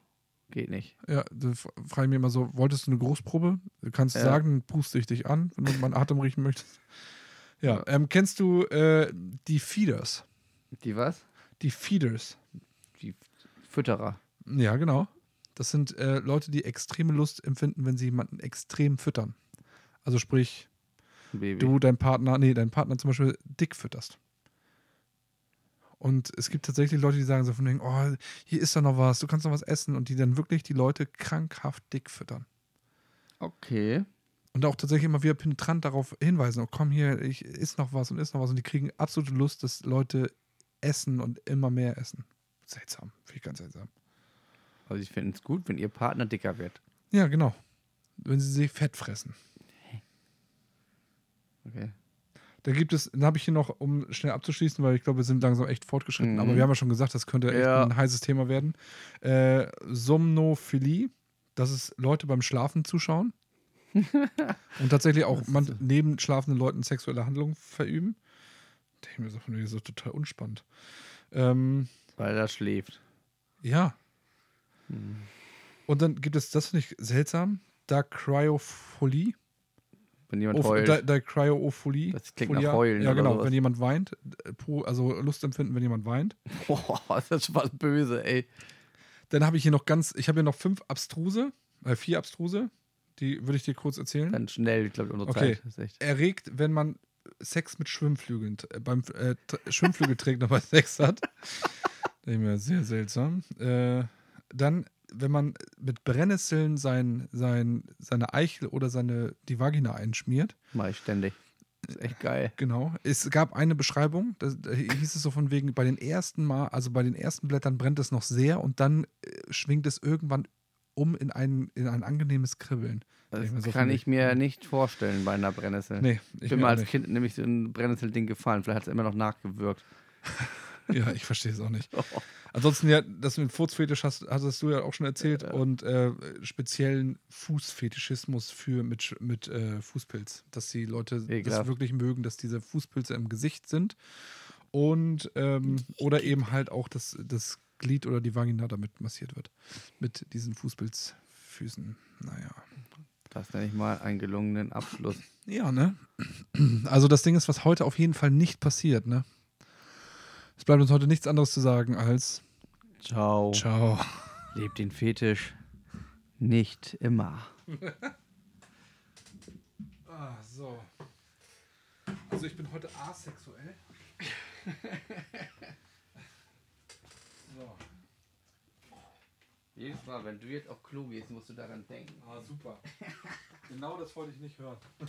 geht nicht. Ja, da frage ich mich immer so, wolltest du eine Großprobe? Du kannst Ja. sagen, puste ich dich an, wenn du meinen Atem riechen möchtest. Ja, ähm, kennst du äh, die Feeders? Die was? Die Feeders. Fütterer. Ja, genau. Das sind äh, Leute, die extreme Lust empfinden, wenn sie jemanden extrem füttern. Also sprich, Baby. du dein Partner, nee, dein Partner zum Beispiel dick fütterst. Und es gibt tatsächlich Leute, die sagen so von wegen, oh, hier ist doch noch was, du kannst noch was essen und die dann wirklich die Leute krankhaft dick füttern. Okay. Und auch tatsächlich immer wieder penetrant darauf hinweisen, oh komm hier, ich isst noch was und isst noch was und die kriegen absolute Lust, dass Leute essen und immer mehr essen. Seltsam, finde ich ganz seltsam. Also ich finde es gut, wenn ihr Partner dicker wird. Ja, genau. Wenn sie sich fett fressen. Okay. Da gibt es, dann habe ich hier noch, um schnell abzuschließen, weil ich glaube, wir sind langsam echt fortgeschritten, Mhm. aber wir haben ja schon gesagt, das könnte echt Ja. ein heißes Thema werden. Äh, Somnophilie, das ist Leute beim Schlafen zuschauen und tatsächlich auch man, neben schlafenden Leuten sexuelle Handlungen verüben. Da denke mir so, von wegen, so total unspannend. Ähm, Weil er schläft. ja. Hm. Und dann gibt es, das finde ich seltsam, da Cryophilie. Wenn jemand Oph- heult. Da, da Cryophilie. Das klingt nach Folia. Heulen Ja, oder genau. sowas. Wenn jemand weint, äh, also Lust empfinden, wenn jemand weint. Boah, das ist schon was böse, ey. Dann habe ich hier noch ganz, ich habe hier noch fünf abstruse, äh, vier abstruse. Die würde ich dir kurz erzählen. Dann schnell, ich glaube, unsere Okay. Zeit ist echt. Erregt, wenn man Sex mit Schwimmflügeln, äh, beim äh, T- Schwimmflügel trägt, aber Sex hat. Mir, sehr seltsam. Äh, dann, wenn man mit Brennnesseln sein, sein, seine Eichel oder seine, die Vagina einschmiert. Mach ich ständig. Das ist echt geil. Genau. Es gab eine Beschreibung, da, hieß es so von wegen, bei den ersten Mal, also bei den ersten Blättern brennt es noch sehr und dann äh, schwingt es irgendwann um in ein, in ein angenehmes Kribbeln. Das so kann ich mir nicht vorstellen bei einer Brennnessel. Nee, ich bin auch als. Kind nämlich so ein Brennnesselding gefallen. Vielleicht hat es immer noch nachgewirkt. Ja, ich verstehe es auch nicht. Ansonsten ja, das mit Furzfetisch hast, hattest du ja auch schon erzählt Ja. und äh, speziellen Fußfetischismus für mit, mit äh, Fußpilz, dass die Leute das Ekelhaft. wirklich mögen, dass diese Fußpilze im Gesicht sind und ähm, oder eben halt auch das, das Glied oder die Vagina damit massiert wird. Mit diesen Fußpilzfüßen. Naja. Das nenne ich mal einen gelungenen Abschluss. Ja, ne? Also das Ding ist, was heute auf jeden Fall nicht passiert, ne? Es bleibt uns heute nichts anderes zu sagen als Ciao. Ciao. Lebt den Fetisch nicht immer. Ah, so. Also ich bin heute asexuell. so. Jedes Mal, wenn du jetzt auf Klo gehst, musst du daran denken. Ah, super. genau das wollte ich nicht hören.